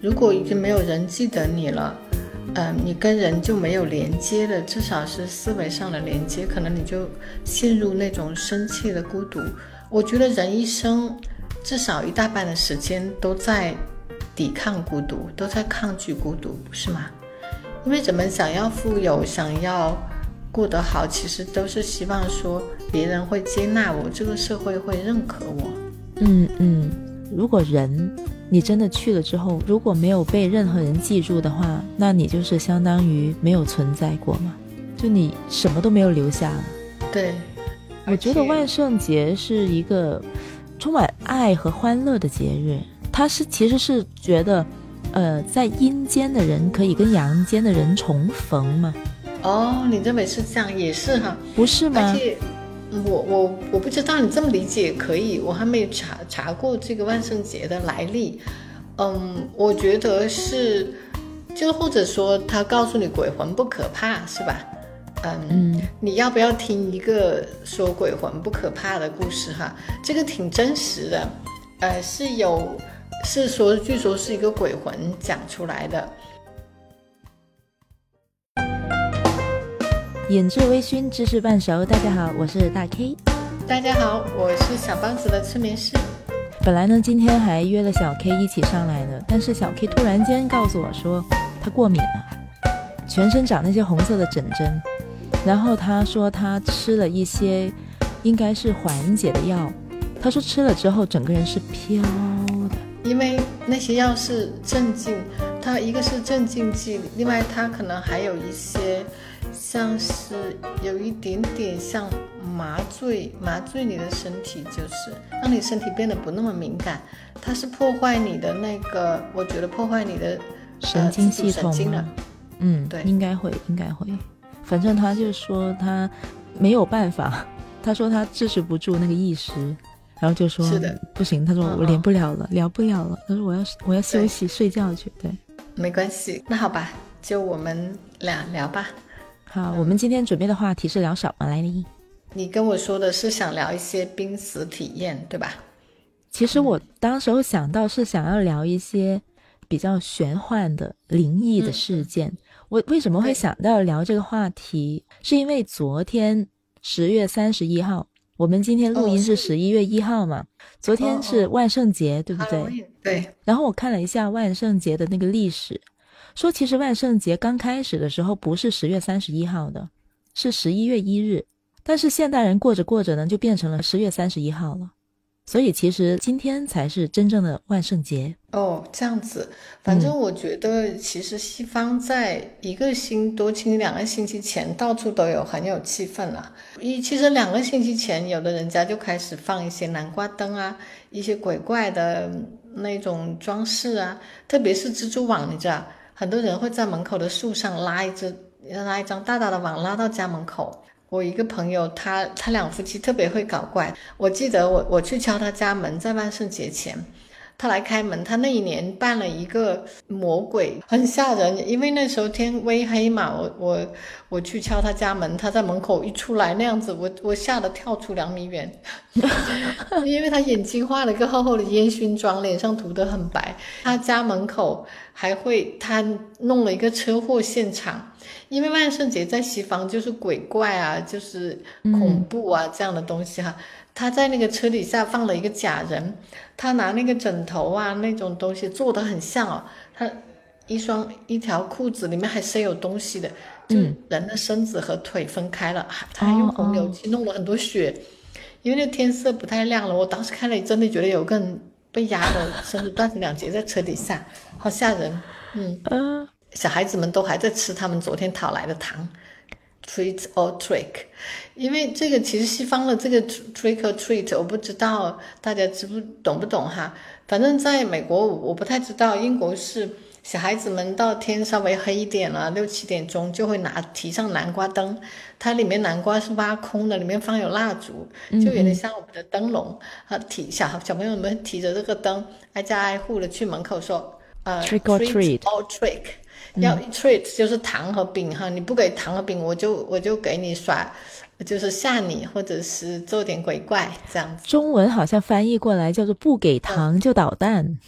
如果已经没有人记得你了，嗯，你跟人就没有连接了，至少是思维上的连接，可能你就陷入那种深切的孤独。我觉得人一生至少一大半的时间都在抵抗孤独，都在抗拒孤独，不是吗？因为人们想要富有，想要过得好，其实都是希望说别人会接纳我，这个社会会认可我。嗯嗯，如果人你真的去了之后，如果没有被任何人记住的话，那你就是相当于没有存在过嘛，就你什么都没有留下了。对，我觉得万圣节是一个充满爱和欢乐的节日，它是其实是觉得。呃，在阴间的人可以跟阳间的人重逢嘛？哦，你认为是这样，也是哈，不是吗？而且，我我我不知道你这么理解可以，我还没有查查过这个万圣节的来历。嗯，我觉得是，就或者说他告诉你鬼魂不可怕，是吧？嗯，你要不要听一个说鬼魂不可怕的故事哈？这个挺真实的，呃，是有。是说，据说是一个鬼魂讲出来的。饮至微醺，知识半熟。大家好，我是大 K。大家好，我是小帮子的催眠师。本来呢，今天还约了小 K 一起上来的，但是小 K 突然间告诉我说他过敏了，全身长那些红色的疹疹，然后他说他吃了一些应该是缓解的药，他说吃了之后整个人是飘的。因为那些药是镇静，它一个是镇静剂，另外它可能还有一些，像是有一点点像麻醉，麻醉你的身体，就是让你身体变得不那么敏感。它是破坏你的那个，我觉得破坏你的神经系统了。嗯，对，应该会，应该会。反正他就说他没有办法，他说他支持不住那个意识。然后就说是的，不行。他说我连不了了，聊不了了。他说我要我要休息睡觉去。对，没关系。那好吧，就我们俩聊吧。好，我们今天准备的话题是聊什么来着？你跟我说的是想聊一些濒死体验，对吧？其实我当时候想到是想要聊一些比较玄幻的灵异的事件。我为什么会想到聊这个话题？是因为昨天十月三十一号。我们今天录音是十一月一号嘛？昨天是万圣节，对不对？对。然后我看了一下万圣节的那个历史，说其实万圣节刚开始的时候不是十月三十一号的，是十一月一日。但是现代人过着过着呢，就变成了十月三十一号了。所以其实今天才是真正的万圣节哦，这样子。反正我觉得，其实西方在一个星多、星两个星期前，到处都有很有气氛了。一其实两个星期前，有的人家就开始放一些南瓜灯啊，一些鬼怪的那种装饰啊，特别是蜘蛛网，你知道，很多人会在门口的树上拉一只、拉一张大大的网，拉到家门口。我一个朋友，他他两夫妻特别会搞怪。我记得我我去敲他家门，在万圣节前，他来开门。他那一年扮了一个魔鬼，很吓人。因为那时候天微黑嘛，我我我去敲他家门，他在门口一出来那样子，我我吓得跳出两米远。因为他眼睛画了一个厚厚的烟熏妆，脸上涂得很白。他家门口还会他弄了一个车祸现场。因为万圣节在西方就是鬼怪啊，就是恐怖啊这样的东西哈。他在那个车底下放了一个假人，他拿那个枕头啊那种东西做的很像哦。他一双一条裤子里面还塞有东西的，就人的身子和腿分开了。他还用红油漆弄了很多血，因为那天色不太亮了。我当时看了，真的觉得有个人被压的身子断成两截在车底下，好吓人。嗯。小孩子们都还在吃他们昨天讨来的糖，treat or trick，因为这个其实西方的这个 trick or treat，我不知道大家知不懂不懂哈。反正在美国我不太知道，英国是小孩子们到天稍微黑一点了，六七点钟就会拿提上南瓜灯，它里面南瓜是挖空的，里面放有蜡烛，就有点像我们的灯笼，啊提小小朋友们提着这个灯，挨家挨户的去门口说，呃 trick or treat。要 treat 就是糖和饼哈，你不给糖和饼，我就我就给你耍，就是吓你，或者是做点鬼怪这样子。中文好像翻译过来叫做不给糖就捣蛋。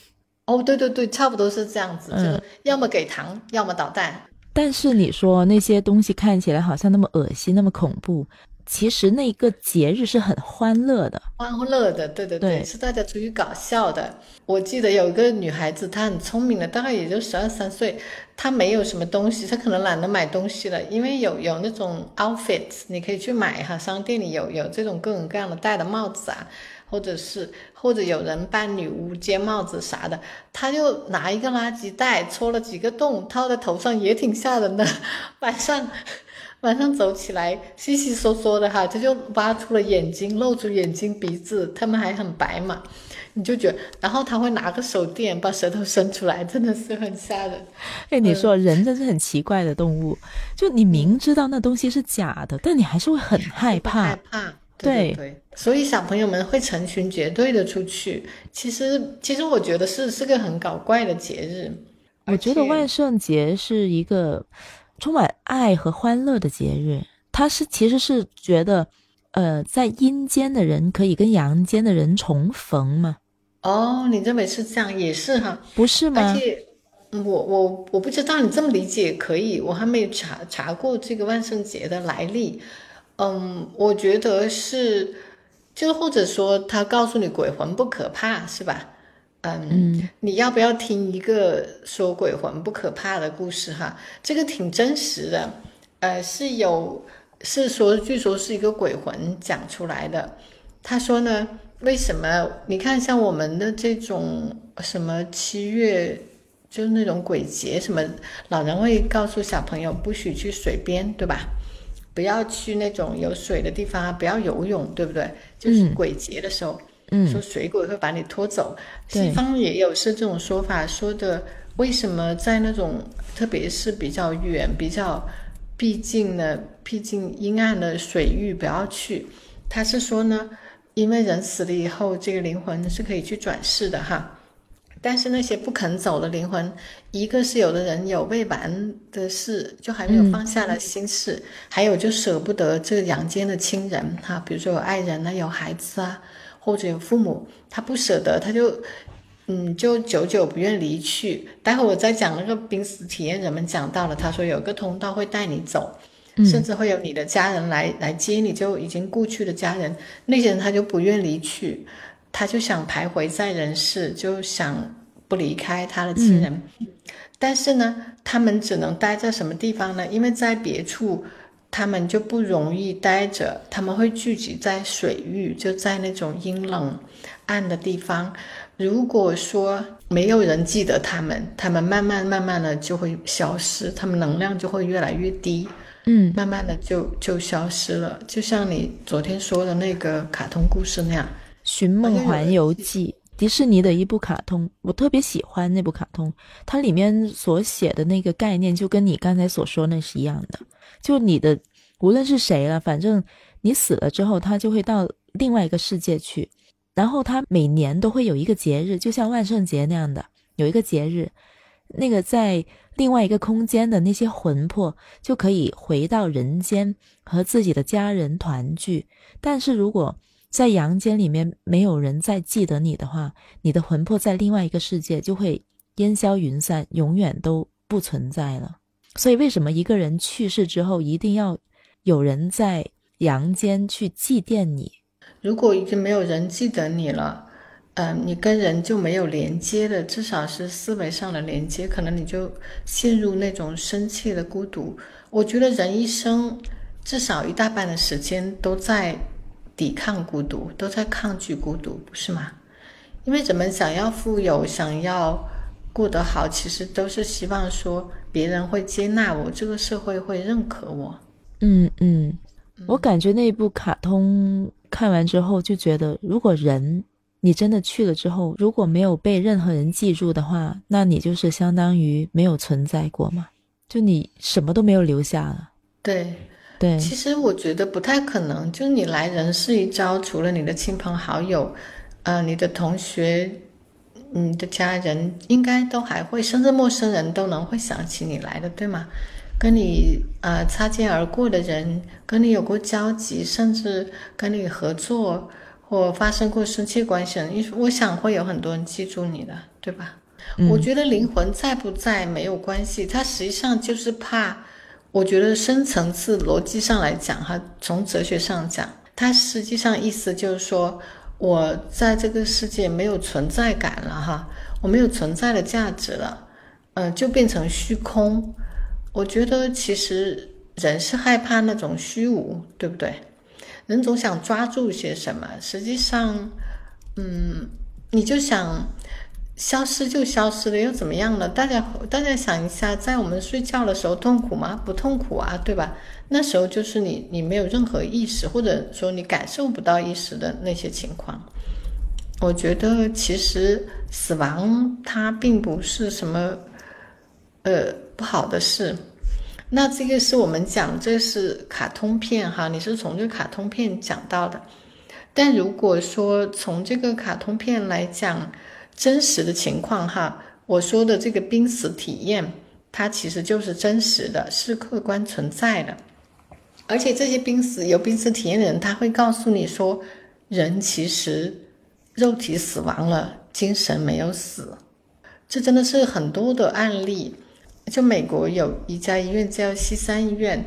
哦，对对对，差不多是这样子，就是要么给糖，要么捣蛋。但是你说那些东西看起来好像那么恶心，那么恐怖。其实那个节日是很欢乐的，欢乐的，对对对，是大家出去搞笑的。我记得有一个女孩子，她很聪明的，大概也就十二三岁，他没有什么东西，他可能懒得买东西了，因为有有那种 outfits，你可以去买哈，商店里有有这种各种各样的戴的帽子啊，或者是或者有人扮女巫接帽子啥的，他就拿一个垃圾袋戳了几个洞，套在头上也挺吓人的，晚上。晚上走起来稀稀嗦嗦的哈，他就挖出了眼睛，露出眼睛、鼻子，他们还很白嘛，你就觉得，然后他会拿个手电把舌头伸出来，真的是很吓人。哎，你说人真是很奇怪的动物，就你明知道那东西是假的，但你还是会很害怕。害怕，对对。所以小朋友们会成群结队的出去。其实，其实我觉得是是个很搞怪的节日。我觉得万圣节是一个。充满爱和欢乐的节日，它是其实是觉得，呃，在阴间的人可以跟阳间的人重逢吗？哦，你认为是这样，也是哈，不是吗？而且，我我我不知道你这么理解可以，我还没有查查过这个万圣节的来历。嗯，我觉得是，就或者说他告诉你鬼魂不可怕，是吧？嗯，你要不要听一个说鬼魂不可怕的故事哈？这个挺真实的，呃，是有是说，据说是一个鬼魂讲出来的。他说呢，为什么？你看，像我们的这种什么七月，就是那种鬼节，什么老人会告诉小朋友不许去水边，对吧？不要去那种有水的地方，不要游泳，对不对？就是鬼节的时候。说水鬼会把你拖走，西方也有是这种说法，说的为什么在那种特别是比较远、比较毕竟的、毕竟阴暗的水域不要去。他是说呢，因为人死了以后，这个灵魂是可以去转世的哈。但是那些不肯走的灵魂，一个是有的人有未完的事，就还没有放下了心事，还有就舍不得这个阳间的亲人哈，比如说有爱人啊，有孩子啊。或者有父母，他不舍得，他就，嗯，就久久不愿离去。待会我再讲那个濒死体验，人们讲到了，他说有个通道会带你走，甚至会有你的家人来来接你，就已经故去的家人，那些人他就不愿离去，他就想徘徊在人世，就想不离开他的亲人。但是呢，他们只能待在什么地方呢？因为在别处。他们就不容易待着，他们会聚集在水域，就在那种阴冷暗的地方。如果说没有人记得他们，他们慢慢慢慢的就会消失，他们能量就会越来越低，嗯，慢慢的就就消失了。就像你昨天说的那个卡通故事那样，《寻梦环游记》，迪士尼的一部卡通，我特别喜欢那部卡通，它里面所写的那个概念，就跟你刚才所说那是一样的。就你的，无论是谁了，反正你死了之后，他就会到另外一个世界去。然后他每年都会有一个节日，就像万圣节那样的，有一个节日，那个在另外一个空间的那些魂魄就可以回到人间和自己的家人团聚。但是如果在阳间里面没有人再记得你的话，你的魂魄在另外一个世界就会烟消云散，永远都不存在了。所以，为什么一个人去世之后，一定要有人在阳间去祭奠你？如果已经没有人记得你了，嗯，你跟人就没有连接的，至少是思维上的连接，可能你就陷入那种深切的孤独。我觉得人一生至少一大半的时间都在抵抗孤独，都在抗拒孤独，不是吗？因为人们想要富有，想要过得好，其实都是希望说。别人会接纳我，这个社会会认可我。嗯嗯，我感觉那部卡通看完之后就觉得，如果人你真的去了之后，如果没有被任何人记住的话，那你就是相当于没有存在过嘛，就你什么都没有留下了。对对，其实我觉得不太可能，就你来人世一遭，除了你的亲朋好友，呃，你的同学。你的家人应该都还会，甚至陌生人都能会想起你来的，对吗？跟你呃擦肩而过的人，跟你有过交集，甚至跟你合作或发生过深切关系的人，我想会有很多人记住你的，对吧？我觉得灵魂在不在没有关系，他实际上就是怕。我觉得深层次逻辑上来讲，哈，从哲学上讲，它实际上意思就是说，我在这个世界没有存在感了，哈，我没有存在的价值了，嗯，就变成虚空。我觉得其实人是害怕那种虚无，对不对？人总想抓住些什么，实际上，嗯，你就想。消失就消失了，又怎么样呢？大家大家想一下，在我们睡觉的时候痛苦吗？不痛苦啊，对吧？那时候就是你你没有任何意识，或者说你感受不到意识的那些情况。我觉得其实死亡它并不是什么呃不好的事。那这个是我们讲这是卡通片哈，你是从这卡通片讲到的。但如果说从这个卡通片来讲，真实的情况哈，我说的这个濒死体验，它其实就是真实的，是客观存在的。而且这些濒死有濒死体验的人，他会告诉你说，人其实肉体死亡了，精神没有死。这真的是很多的案例。就美国有一家医院叫西山医院，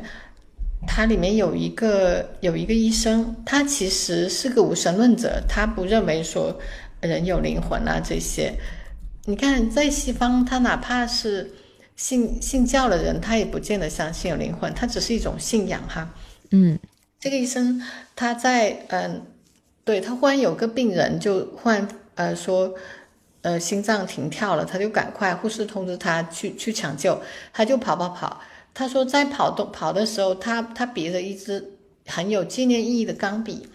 它里面有一个有一个医生，他其实是个无神论者，他不认为说。人有灵魂啊，这些，你看，在西方，他哪怕是信信教的人，他也不见得相信有灵魂，他只是一种信仰哈。嗯，这个医生他在嗯，对他忽然有个病人就忽然呃说呃心脏停跳了，他就赶快护士通知他去去抢救，他就跑跑跑。他说在跑动跑的时候，他他别着一支很有纪念意义的钢笔。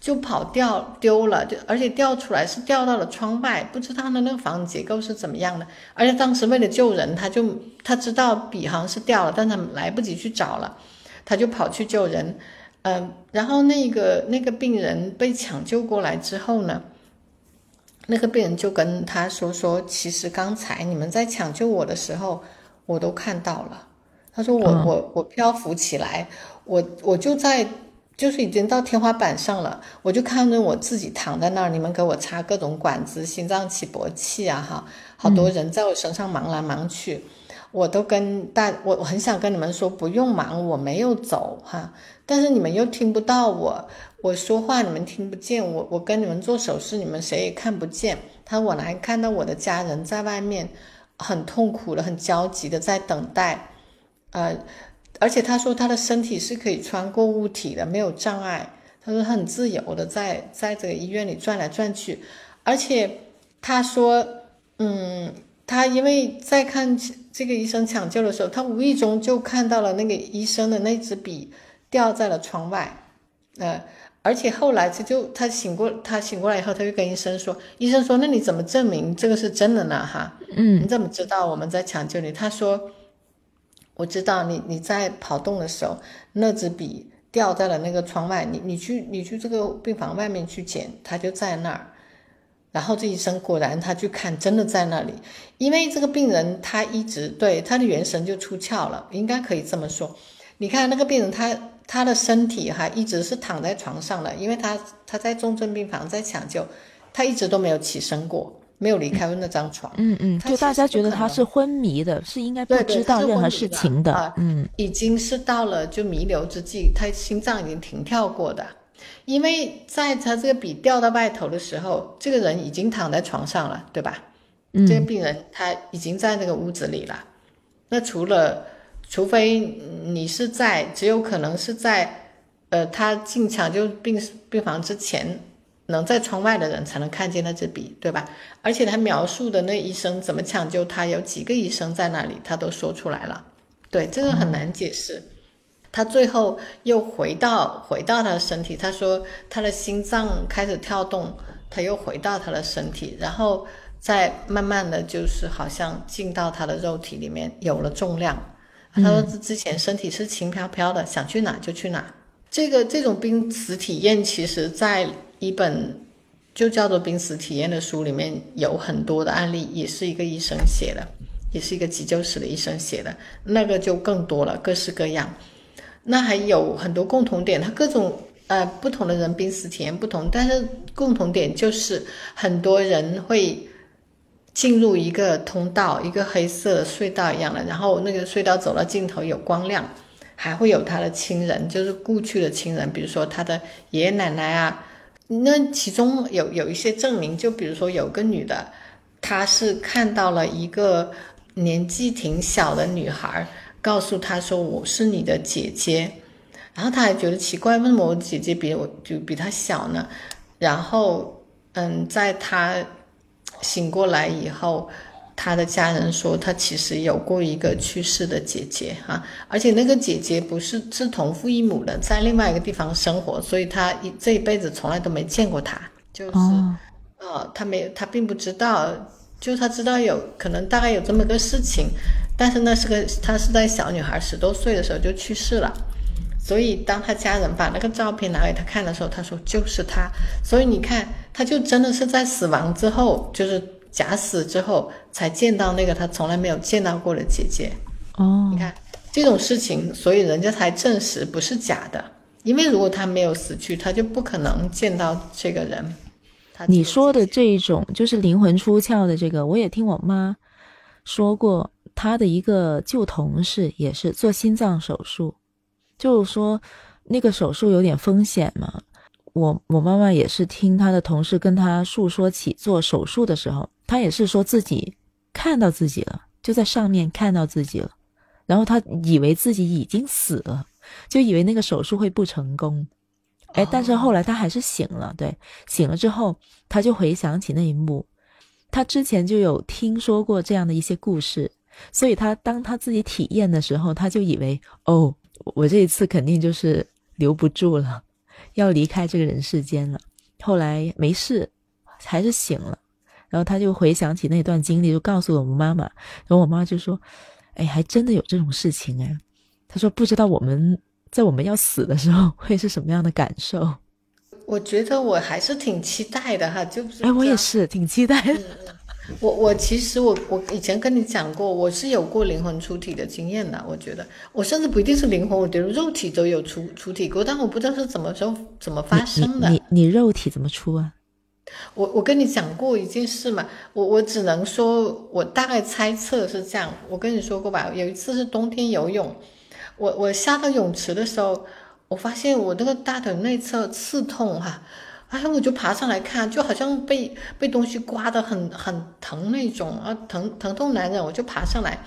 就跑掉丢了，就而且掉出来是掉到了窗外，不知道他那个房子结构是怎么样的。而且当时为了救人，他就他知道笔好像是掉了，但他来不及去找了，他就跑去救人。嗯，然后那个那个病人被抢救过来之后呢，那个病人就跟他说说，其实刚才你们在抢救我的时候，我都看到了。他说我我我漂浮起来，我我就在。就是已经到天花板上了，我就看着我自己躺在那儿，你们给我插各种管子、心脏起搏器啊，哈，好多人在我身上忙来忙去，我都跟大，我我很想跟你们说不用忙，我没有走哈，但是你们又听不到我，我说话你们听不见，我我跟你们做手势，你们谁也看不见。他我来看到我的家人在外面很痛苦的、很焦急的在等待，呃。而且他说他的身体是可以穿过物体的，没有障碍。他说他很自由的在在这个医院里转来转去。而且他说，嗯，他因为在看这个医生抢救的时候，他无意中就看到了那个医生的那支笔掉在了窗外。呃，而且后来他就他醒过他醒过来以后，他就跟医生说，医生说那你怎么证明这个是真的呢？哈，嗯，你怎么知道我们在抢救你？他说。我知道你你在跑动的时候，那支笔掉在了那个窗外。你你去你去这个病房外面去捡，它就在那儿。然后这医生果然他去看，真的在那里。因为这个病人他一直对他的元神就出窍了，应该可以这么说。你看那个病人，他他的身体哈一直是躺在床上的，因为他他在重症病房在抢救，他一直都没有起身过。没有离开过那张床，嗯嗯，就大家觉得他是昏迷的，是应该不知道任何事情的，嗯，已经是到了就弥留之际，他心脏已经停跳过的，因为在他这个笔掉到外头的时候，这个人已经躺在床上了，对吧？嗯，这个病人他已经在那个屋子里了，那除了除非你是在，只有可能是在，呃，他进抢救病病房之前。能在窗外的人才能看见那支笔，对吧？而且他描述的那医生怎么抢救他，有几个医生在那里，他都说出来了。对，这个很难解释。他最后又回到回到他的身体，他说他的心脏开始跳动，他又回到他的身体，然后再慢慢的就是好像进到他的肉体里面，有了重量。他说之前身体是轻飘飘的，想去哪就去哪。这个这种濒死体验，其实在。一本就叫做《濒死体验》的书里面有很多的案例，也是一个医生写的，也是一个急救室的医生写的，那个就更多了，各式各样。那还有很多共同点，它各种呃不同的人濒死体验不同，但是共同点就是很多人会进入一个通道，一个黑色隧道一样的，然后那个隧道走到尽头有光亮，还会有他的亲人，就是故去的亲人，比如说他的爷爷奶奶啊。那其中有有一些证明，就比如说有个女的，她是看到了一个年纪挺小的女孩，告诉他说我是你的姐姐，然后他还觉得奇怪，为什么我姐姐比我就比他小呢？然后嗯，在他醒过来以后。他的家人说，他其实有过一个去世的姐姐哈，而且那个姐姐不是是同父异母的，在另外一个地方生活，所以他一这一辈子从来都没见过他，就是，呃，他没他并不知道，就他知道有可能大概有这么个事情，但是那是个他是在小女孩十多岁的时候就去世了，所以当他家人把那个照片拿给他看的时候，他说就是他，所以你看，他就真的是在死亡之后，就是。假死之后才见到那个他从来没有见到过的姐姐，哦，你看这种事情，所以人家才证实不是假的。因为如果他没有死去，他就不可能见到这个人。你说的这一种就是灵魂出窍的这个，我也听我妈说过，她的一个旧同事也是做心脏手术，就是说那个手术有点风险嘛。我我妈妈也是听她的同事跟她诉说起做手术的时候，她也是说自己看到自己了，就在上面看到自己了，然后他以为自己已经死了，就以为那个手术会不成功，哎，但是后来他还是醒了，对，醒了之后他就回想起那一幕，他之前就有听说过这样的一些故事，所以他当他自己体验的时候，他就以为哦，我这一次肯定就是留不住了。要离开这个人世间了，后来没事，还是醒了，然后他就回想起那段经历，就告诉了我们妈妈，然后我妈就说：“哎，还真的有这种事情哎。”他说：“不知道我们在我们要死的时候会是什么样的感受。”我觉得我还是挺期待的哈，就是哎，我也是挺期待的。我我其实我我以前跟你讲过，我是有过灵魂出体的经验的。我觉得我甚至不一定是灵魂，我的肉体都有出出体过，但我不知道是怎么时候怎么发生的。你你肉体怎么出啊？我我跟你讲过一件事嘛，我我只能说，我大概猜测是这样。我跟你说过吧，有一次是冬天游泳，我我下到泳池的时候，我发现我那个大腿内侧刺痛哈。哎，我就爬上来看，就好像被被东西刮得很很疼那种啊，疼疼痛难忍。我就爬上来，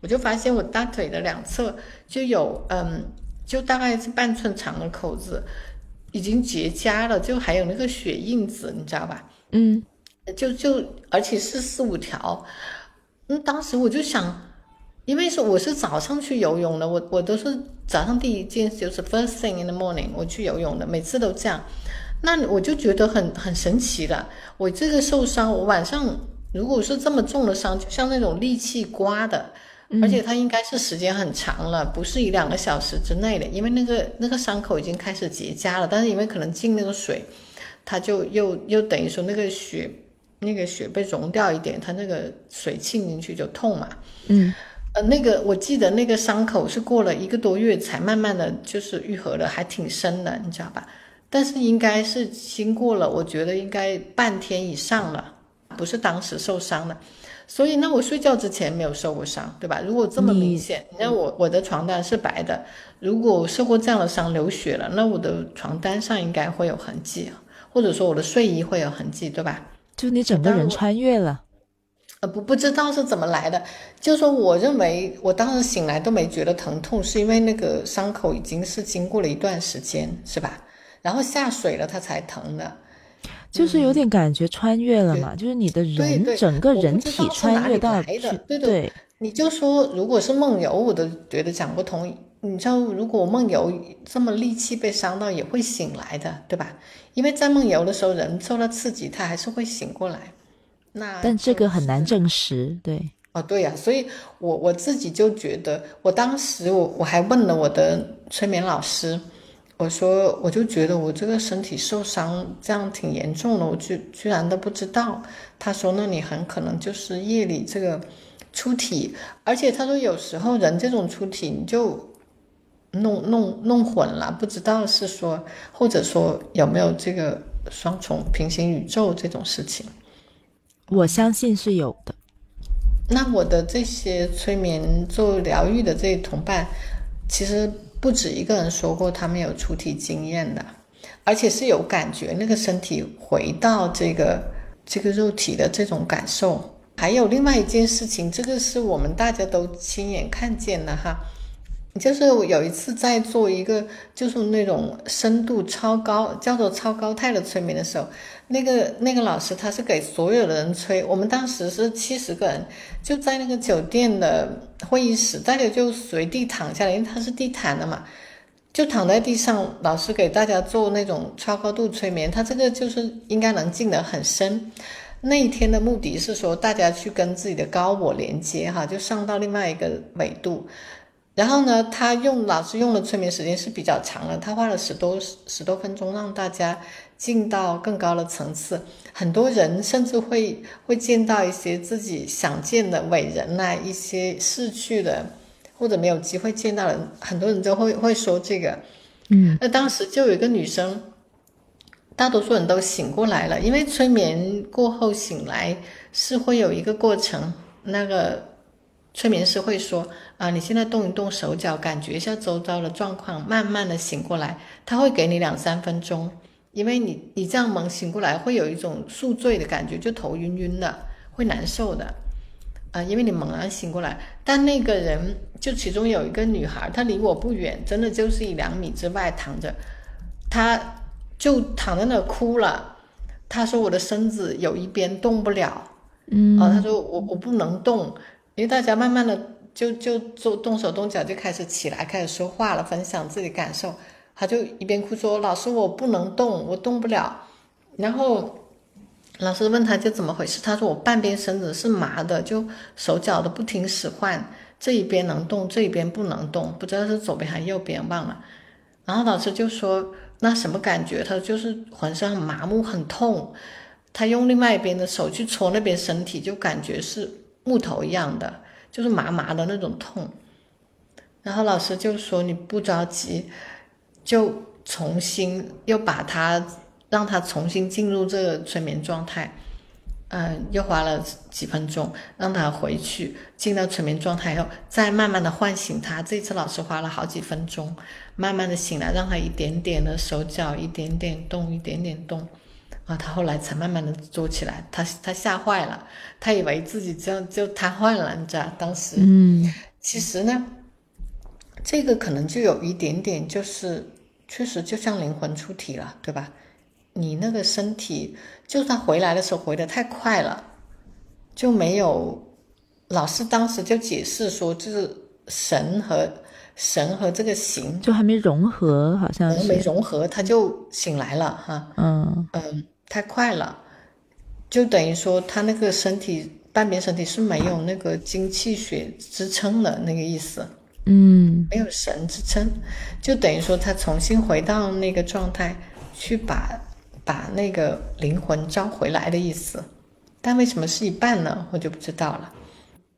我就发现我大腿的两侧就有嗯，就大概是半寸长的口子，已经结痂了，就还有那个血印子，你知道吧？嗯，就就而且是四五条。嗯，当时我就想，因为是我是早上去游泳的，我我都是早上第一件就是 first thing in the morning 我去游泳的，每次都这样。那我就觉得很很神奇了。我这个受伤，我晚上如果是这么重的伤，就像那种利器刮的，而且它应该是时间很长了，不是一两个小时之内的，因为那个那个伤口已经开始结痂了。但是因为可能进那个水，它就又又等于说那个血那个血被溶掉一点，它那个水沁进去就痛嘛。嗯，呃，那个我记得那个伤口是过了一个多月才慢慢的就是愈合了，还挺深的，你知道吧？但是应该是经过了，我觉得应该半天以上了，不是当时受伤的，所以那我睡觉之前没有受过伤，对吧？如果这么明显，你看我我的床单是白的，如果受过这样的伤流血了，那我的床单上应该会有痕迹，或者说我的睡衣会有痕迹，对吧？就你整个人穿越了，呃不不知道是怎么来的，就说我认为我当时醒来都没觉得疼痛，是因为那个伤口已经是经过了一段时间，是吧？然后下水了，它才疼的，就是有点感觉穿越了嘛，就是你的人整个人体穿越到去，对对。你就说，如果是梦游，我都觉得讲不通。你知道，如果梦游这么力气被伤到，也会醒来的，对吧？因为在梦游的时候，人受到刺激，他还是会醒过来。那但这个很难证实，对。哦，对呀，所以我我自己就觉得，我当时我我还问了我的催眠老师。我说，我就觉得我这个身体受伤这样挺严重的，我居居然都不知道。他说，那你很可能就是夜里这个出体，而且他说有时候人这种出体你就弄弄弄混了，不知道是说或者说有没有这个双重平行宇宙这种事情。我相信是有的。那我的这些催眠做疗愈的这些同伴，其实不止一个人说过他们有出体经验的，而且是有感觉，那个身体回到这个这个肉体的这种感受。还有另外一件事情，这个是我们大家都亲眼看见的哈。就是有一次在做一个就是那种深度超高叫做超高态的催眠的时候，那个那个老师他是给所有的人催，我们当时是七十个人，就在那个酒店的会议室，大家就随地躺下来，因为它是地毯的嘛，就躺在地上，老师给大家做那种超高度催眠，他这个就是应该能进得很深。那一天的目的是说大家去跟自己的高我连接哈，就上到另外一个纬度。然后呢，他用老师用的催眠时间是比较长的，他花了十多十多分钟让大家进到更高的层次。很多人甚至会会见到一些自己想见的伟人呐，一些逝去的或者没有机会见到的，很多人都会会说这个。嗯，那当时就有一个女生，大多数人都醒过来了，因为催眠过后醒来是会有一个过程，那个。催眠师会说：“啊，你现在动一动手脚，感觉一下周遭的状况，慢慢的醒过来。他会给你两三分钟，因为你你这样猛醒过来，会有一种宿醉的感觉，就头晕晕的，会难受的。啊，因为你猛然醒过来。但那个人，就其中有一个女孩，她离我不远，真的就是一两米之外躺着，她就躺在那哭了。她说我的身子有一边动不了，嗯，啊，她说我我不能动。”因为大家慢慢的就就做动手动脚，就开始起来，开始说话了，分享自己感受。他就一边哭说：“老师，我不能动，我动不了。”然后老师问他就怎么回事，他说：“我半边身子是麻的，就手脚的不停使唤，这一边能动，这一边不能动，不知道是左边还是右边，忘了。”然后老师就说：“那什么感觉？”他就是浑身很麻木，很痛。他用另外一边的手去搓那边身体，就感觉是。木头一样的，就是麻麻的那种痛。然后老师就说：“你不着急，就重新又把他让他重新进入这个催眠状态。嗯，又花了几分钟让他回去进到催眠状态后，再慢慢的唤醒他。这次老师花了好几分钟，慢慢的醒来，让他一点点的手脚一点点动，一点点动。”啊，他后来才慢慢的坐起来，他他吓坏了，他以为自己这样就瘫痪了，你知道？当时，嗯，其实呢，这个可能就有一点点，就是确实就像灵魂出体了，对吧？你那个身体，就是他回来的时候回的太快了，就没有。老师当时就解释说，就是神和神和这个形就还没融合，好像是没融合，他就醒来了，哈，嗯嗯。太快了，就等于说他那个身体半边身体是没有那个精气血支撑的那个意思，嗯，没有神支撑，就等于说他重新回到那个状态去把把那个灵魂招回来的意思，但为什么是一半呢？我就不知道了。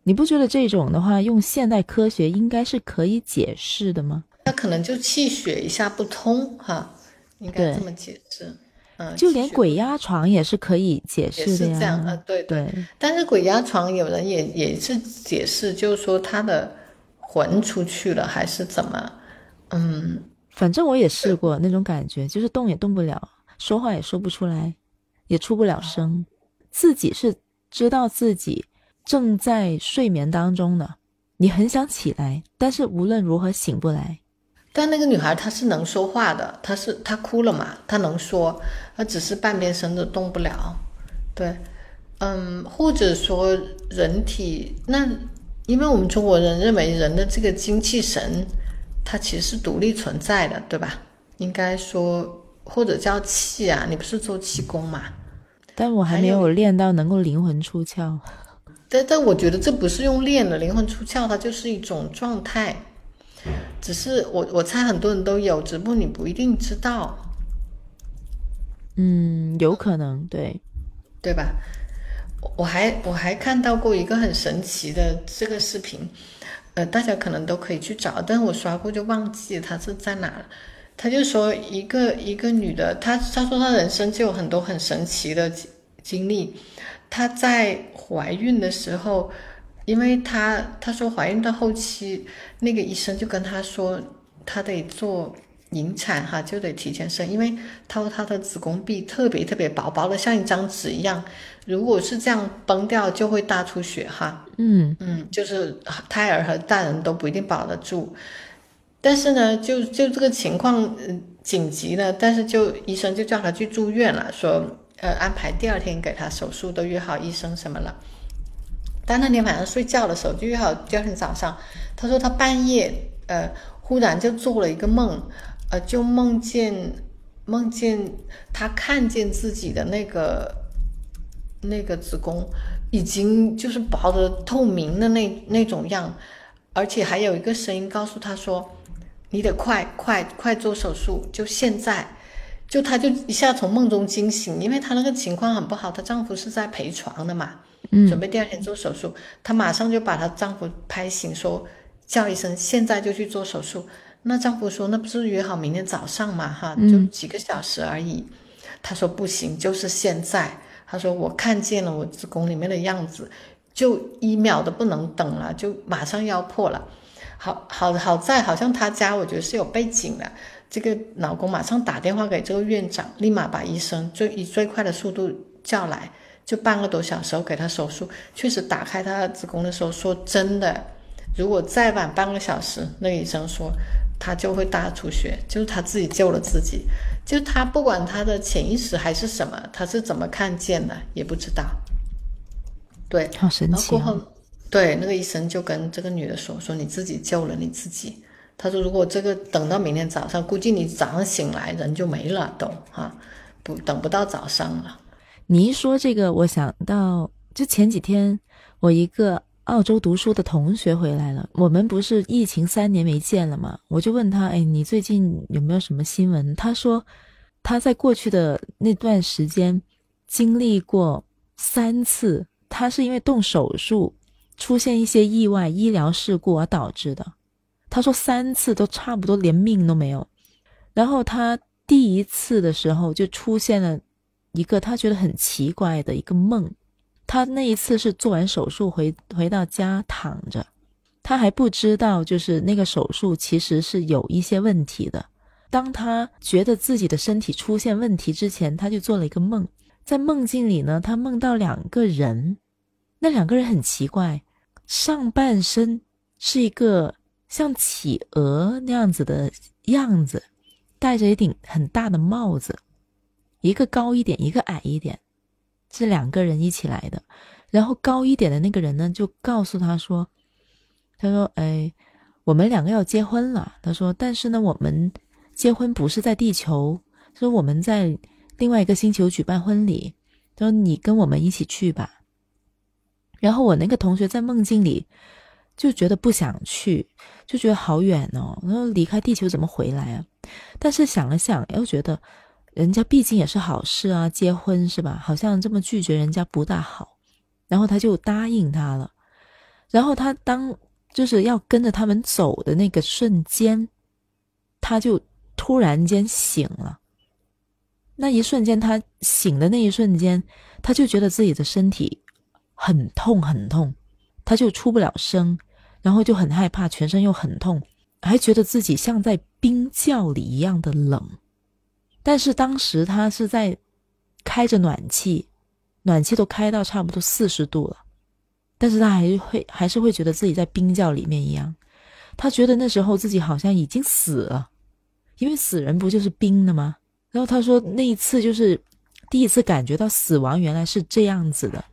你不觉得这种的话用现代科学应该是可以解释的吗？那可能就气血一下不通哈，应该这么解释。嗯，就连鬼压床也是可以解释的呀。这样啊，对对。但是鬼压床有人也也是解释，就是说他的魂出去了，还是怎么？嗯，反正我也试过那种感觉，就是动也动不了，说话也说不出来，也出不了声，自己是知道自己正在睡眠当中的，你很想起来，但是无论如何醒不来。但那个女孩她是能说话的，她是她哭了嘛？她能说，她只是半边身子动不了。对，嗯，或者说人体那，因为我们中国人认为人的这个精气神，它其实是独立存在的，对吧？应该说或者叫气啊，你不是做气功嘛？但我还没有练到能够灵魂出窍。但但我觉得这不是用练的，灵魂出窍它就是一种状态。只是我我猜很多人都有，只不过你不一定知道。嗯，有可能，对，对吧？我还我还看到过一个很神奇的这个视频，呃，大家可能都可以去找，但是我刷过就忘记它是在哪了。他就说一个一个女的，她她说她人生就有很多很神奇的经历。她在怀孕的时候，因为她她说怀孕到后期，那个医生就跟她说，她得做引产哈，就得提前生，因为她说她的子宫壁特别特别薄薄的，像一张纸一样，如果是这样崩掉，就会大出血哈。嗯嗯，就是胎儿和大人都不一定保得住。但是呢，就就这个情况，嗯，紧急呢，但是就医生就叫她去住院了，说，呃，安排第二天给她手术，都约好医生什么了。但那天晚上睡觉的时候，就约好第二天早上。他说他半夜，呃，忽然就做了一个梦，呃，就梦见梦见他看见自己的那个那个子宫已经就是薄的透明的那那种样，而且还有一个声音告诉他说。你得快快快做手术，就现在，就她就一下从梦中惊醒，因为她那个情况很不好，她丈夫是在陪床的嘛，嗯，准备第二天做手术，她马上就把她丈夫拍醒，说叫医生现在就去做手术。那丈夫说那不是约好明天早上嘛，哈，就几个小时而已。她说不行，就是现在。她说我看见了我子宫里面的样子，就一秒都不能等了，就马上要破了。好好好在，好像她家我觉得是有背景的。这个老公马上打电话给这个院长，立马把医生最以最快的速度叫来，就半个多小时后给他手术。确实打开他的子宫的时候，说真的，如果再晚半个小时，那个医生说他就会大出血，就是他自己救了自己。就他不管他的潜意识还是什么，他是怎么看见的也不知道。对，好神奇啊！对，那个医生就跟这个女的说：“说你自己救了你自己。”他说：“如果这个等到明天早上，估计你早上醒来人就没了，都哈，不等不到早上了。”你一说这个，我想到就前几天我一个澳洲读书的同学回来了，我们不是疫情三年没见了吗？我就问他：“哎，你最近有没有什么新闻？”他说他在过去的那段时间经历过三次，他是因为动手术。出现一些意外医疗事故而导致的，他说三次都差不多连命都没有。然后他第一次的时候就出现了一个他觉得很奇怪的一个梦，他那一次是做完手术回回到家躺着，他还不知道就是那个手术其实是有一些问题的。当他觉得自己的身体出现问题之前，他就做了一个梦，在梦境里呢，他梦到两个人。那两个人很奇怪，上半身是一个像企鹅那样子的样子，戴着一顶很大的帽子，一个高一点，一个矮一点，是两个人一起来的。然后高一点的那个人呢，就告诉他说：“他说，哎，我们两个要结婚了。他说，但是呢，我们结婚不是在地球，说我们在另外一个星球举办婚礼。他说，你跟我们一起去吧。”然后我那个同学在梦境里就觉得不想去，就觉得好远哦。然后离开地球怎么回来啊？但是想了想，又觉得人家毕竟也是好事啊，结婚是吧？好像这么拒绝人家不大好。然后他就答应他了。然后他当就是要跟着他们走的那个瞬间，他就突然间醒了。那一瞬间，他醒的那一瞬间，他就觉得自己的身体。很痛很痛，他就出不了声，然后就很害怕，全身又很痛，还觉得自己像在冰窖里一样的冷。但是当时他是在开着暖气，暖气都开到差不多四十度了，但是他还会还是会觉得自己在冰窖里面一样。他觉得那时候自己好像已经死了，因为死人不就是冰的吗？然后他说那一次就是第一次感觉到死亡原来是这样子的。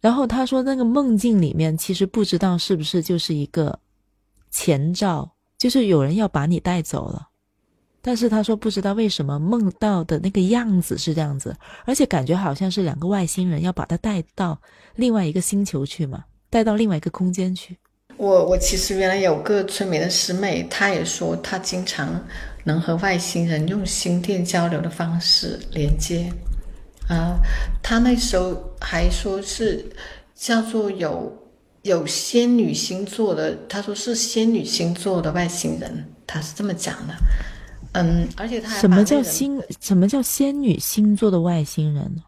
然后他说，那个梦境里面其实不知道是不是就是一个前兆，就是有人要把你带走了。但是他说不知道为什么梦到的那个样子是这样子，而且感觉好像是两个外星人要把他带到另外一个星球去嘛，带到另外一个空间去。我我其实原来有个催眠的师妹，她也说她经常能和外星人用心电交流的方式连接。啊，她那时候还说是叫做有有仙女星座的，他说是仙女星座的外星人，他是这么讲的。嗯，而且他什么叫星？什么叫仙女星座的外星人呢？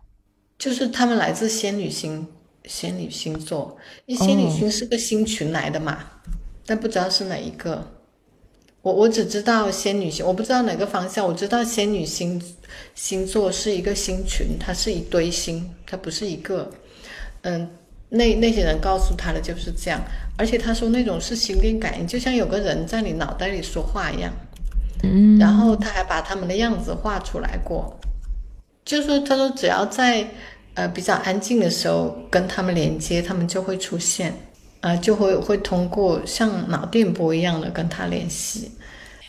就是他们来自仙女星，仙女星座，因为仙女星是个星群来的嘛，但不知道是哪一个。我我只知道仙女星，我不知道哪个方向。我知道仙女星星座是一个星群，它是一堆星，它不是一个。嗯，那那些人告诉他的就是这样，而且他说那种是心电感应，就像有个人在你脑袋里说话一样。嗯，然后他还把他们的样子画出来过，就是他说只要在呃比较安静的时候跟他们连接，他们就会出现。呃，就会会通过像脑电波一样的跟他联系。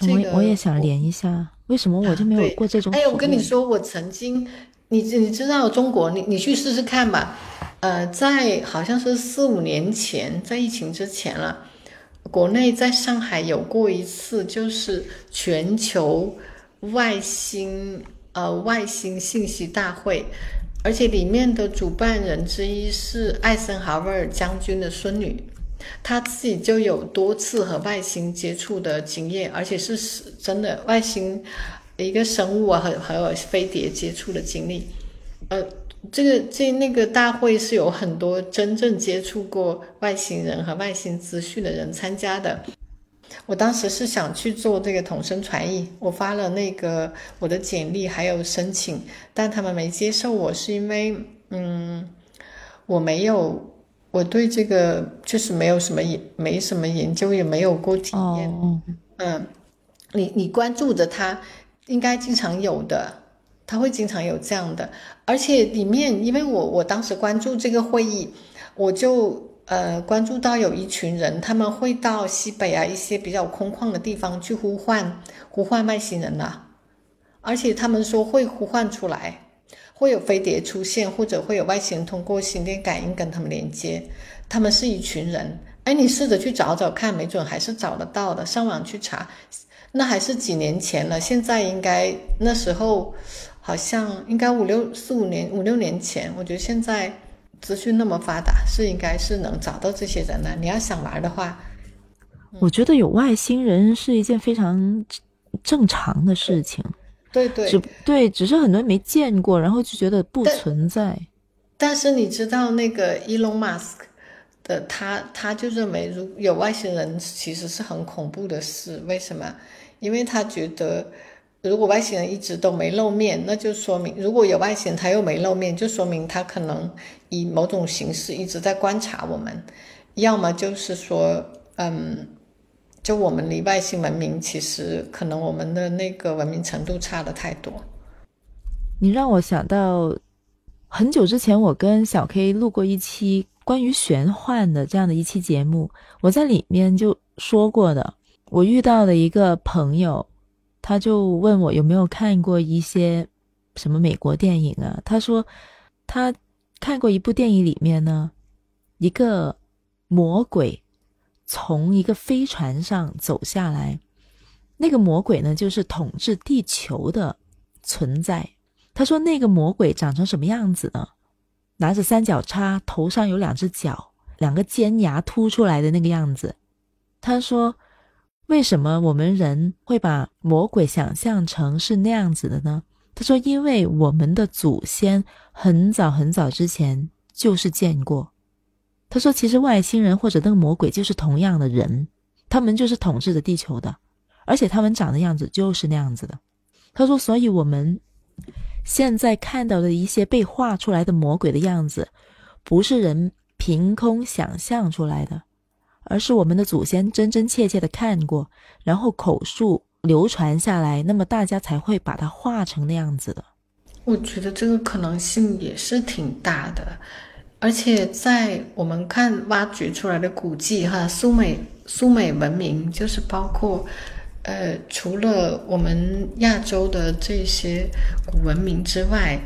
我我也想连一下，为什么我就没有过这种？哎，我跟你说，我曾经，你你知道中国，你你去试试看吧。呃，在好像是四五年前，在疫情之前了，国内在上海有过一次，就是全球外星呃外星信息大会。而且里面的主办人之一是艾森豪威尔将军的孙女，她自己就有多次和外星接触的经验，而且是是真的外星一个生物啊和和飞碟接触的经历。呃，这个这那个大会是有很多真正接触过外星人和外星资讯的人参加的。我当时是想去做这个同声传译，我发了那个我的简历还有申请，但他们没接受我，是因为嗯，我没有我对这个就是没有什么研没什么研究，也没有过体验。嗯，你你关注着他，应该经常有的，他会经常有这样的，而且里面因为我我当时关注这个会议，我就。呃，关注到有一群人，他们会到西北啊一些比较空旷的地方去呼唤呼唤外星人呐，而且他们说会呼唤出来，会有飞碟出现，或者会有外星人通过心电感应跟他们连接。他们是一群人，哎，你试着去找找看，没准还是找得到的。上网去查，那还是几年前了，现在应该那时候好像应该五六四五年五六年前，我觉得现在。资讯那么发达，是应该是能找到这些人的。你要想玩的话，我觉得有外星人是一件非常正常的事情。对对，只对，只是很多人没见过，然后就觉得不存在。但是你知道那个 Elon Musk 的，他他就认为，如有外星人其实是很恐怖的事。为什么？因为他觉得。如果外星人一直都没露面，那就说明如果有外星人他又没露面，就说明他可能以某种形式一直在观察我们，要么就是说，嗯，就我们离外星文明其实可能我们的那个文明程度差的太多。你让我想到很久之前，我跟小 K 录过一期关于玄幻的这样的一期节目，我在里面就说过的，我遇到的一个朋友。他就问我有没有看过一些什么美国电影啊？他说他看过一部电影，里面呢一个魔鬼从一个飞船上走下来，那个魔鬼呢就是统治地球的存在。他说那个魔鬼长成什么样子呢？拿着三角叉，头上有两只脚，两个尖牙凸出来的那个样子。他说。为什么我们人会把魔鬼想象成是那样子的呢？他说：“因为我们的祖先很早很早之前就是见过。”他说：“其实外星人或者那个魔鬼就是同样的人，他们就是统治着地球的，而且他们长的样子就是那样子的。”他说：“所以我们现在看到的一些被画出来的魔鬼的样子，不是人凭空想象出来的。”而是我们的祖先真真切切的看过，然后口述流传下来，那么大家才会把它画成那样子的。我觉得这个可能性也是挺大的，而且在我们看挖掘出来的古迹，哈，苏美苏美文明就是包括，呃，除了我们亚洲的这些古文明之外，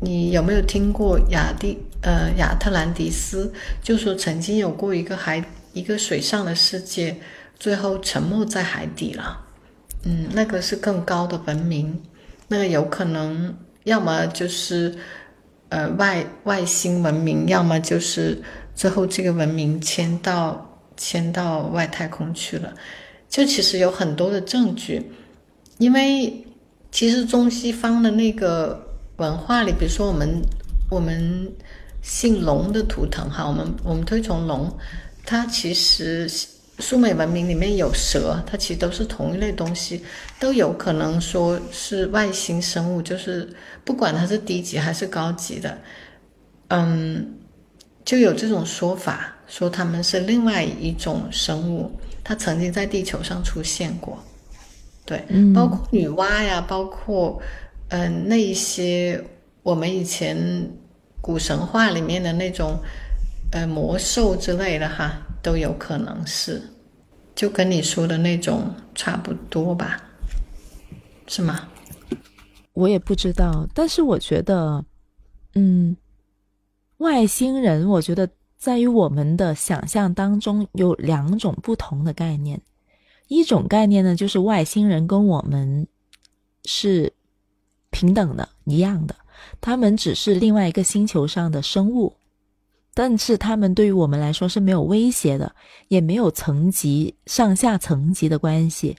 你有没有听过亚蒂呃亚特兰蒂斯？就说曾经有过一个海。一个水上的世界，最后沉没在海底了。嗯，那个是更高的文明，那个有可能要么就是呃外外星文明，要么就是最后这个文明迁到迁到外太空去了。就其实有很多的证据，因为其实中西方的那个文化里，比如说我们我们信龙的图腾哈，我们我们推崇龙，它其实苏美文明里面有蛇，它其实都是同一类东西，都有可能说是外星生物，就是不管它是低级还是高级的，嗯，就有这种说法，说他们是另外一种生物，它曾经在地球上出现过，对，包括女娲呀，包括嗯那一些。我们以前古神话里面的那种，呃，魔兽之类的哈，都有可能是，就跟你说的那种差不多吧，是吗？我也不知道，但是我觉得，嗯，外星人，我觉得在于我们的想象当中有两种不同的概念，一种概念呢，就是外星人跟我们是平等的，一样的。他们只是另外一个星球上的生物，但是他们对于我们来说是没有威胁的，也没有层级上下层级的关系。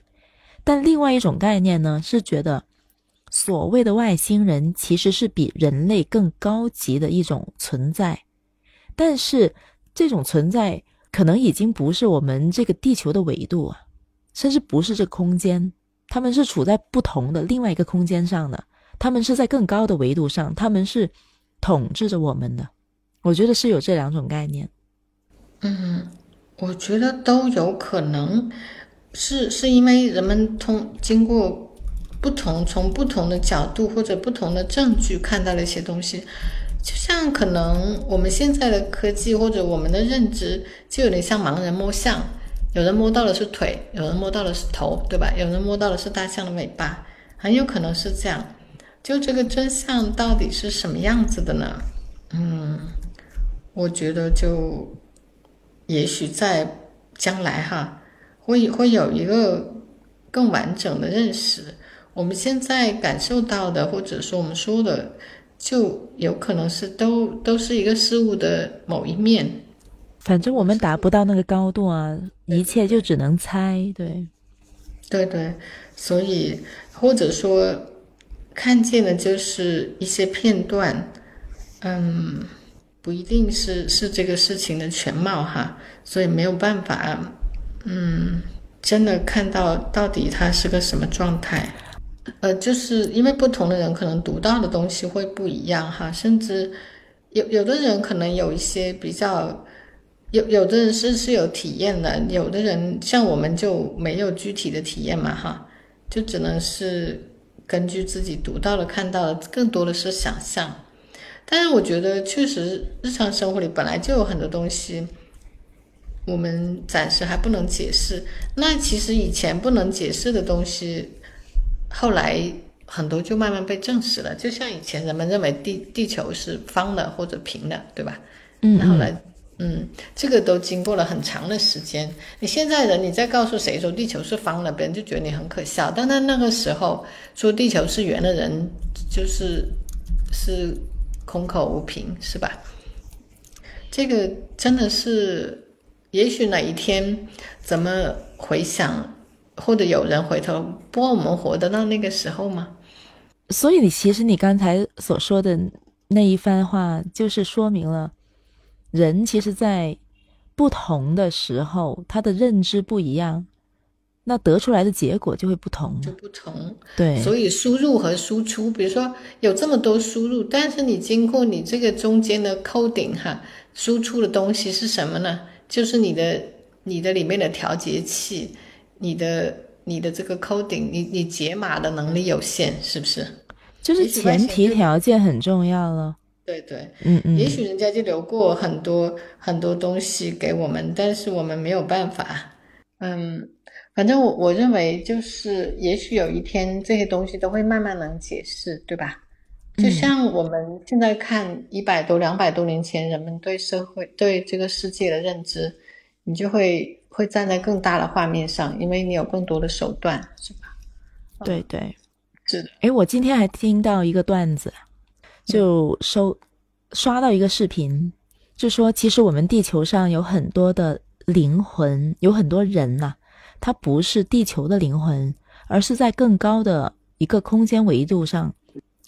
但另外一种概念呢，是觉得所谓的外星人其实是比人类更高级的一种存在，但是这种存在可能已经不是我们这个地球的维度啊，甚至不是这空间，他们是处在不同的另外一个空间上的。他们是在更高的维度上，他们是统治着我们的。我觉得是有这两种概念。嗯，我觉得都有可能，是是因为人们通经过不同从不同的角度或者不同的证据看到了一些东西，就像可能我们现在的科技或者我们的认知，就有点像盲人摸象，有人摸到的是腿，有人摸到的是头，对吧？有人摸到的是大象的尾巴，很有可能是这样。就这个真相到底是什么样子的呢？嗯，我觉得就也许在将来哈，会会有一个更完整的认识。我们现在感受到的，或者说我们说的，就有可能是都都是一个事物的某一面。反正我们达不到那个高度啊，一切就只能猜。对，对对，所以或者说。看见的就是一些片段，嗯，不一定是是这个事情的全貌哈，所以没有办法，嗯，真的看到到底它是个什么状态，呃，就是因为不同的人可能读到的东西会不一样哈，甚至有有的人可能有一些比较，有有的人是是有体验的，有的人像我们就没有具体的体验嘛哈，就只能是。根据自己读到的、看到的，更多的是想象。但是我觉得，确实日常生活里本来就有很多东西，我们暂时还不能解释。那其实以前不能解释的东西，后来很多就慢慢被证实了。就像以前人们认为地地球是方的或者平的，对吧？嗯。后来。嗯，这个都经过了很长的时间。你现在人，你再告诉谁说地球是方的，别人就觉得你很可笑。但在那个时候说地球是圆的人，就是是空口无凭，是吧？这个真的是，也许哪一天怎么回想，或者有人回头，不过我们活得到那个时候吗？所以，你其实你刚才所说的那一番话，就是说明了。人其实，在不同的时候，他的认知不一样，那得出来的结果就会不同，就不同。对，所以输入和输出，比如说有这么多输入，但是你经过你这个中间的 coding 哈，输出的东西是什么呢？就是你的你的里面的调节器，你的你的这个 coding，你你解码的能力有限，是不是？就是前提条件很重要了。对对，嗯嗯，也许人家就留过很多很多东西给我们，但是我们没有办法。嗯，反正我我认为就是，也许有一天这些东西都会慢慢能解释，对吧？就像我们现在看一百多、两百多年前人们对社会、对这个世界的认知，你就会会站在更大的画面上，因为你有更多的手段，是吧？对对，是的。哎，我今天还听到一个段子。就收刷到一个视频，就说其实我们地球上有很多的灵魂，有很多人呐，他不是地球的灵魂，而是在更高的一个空间维度上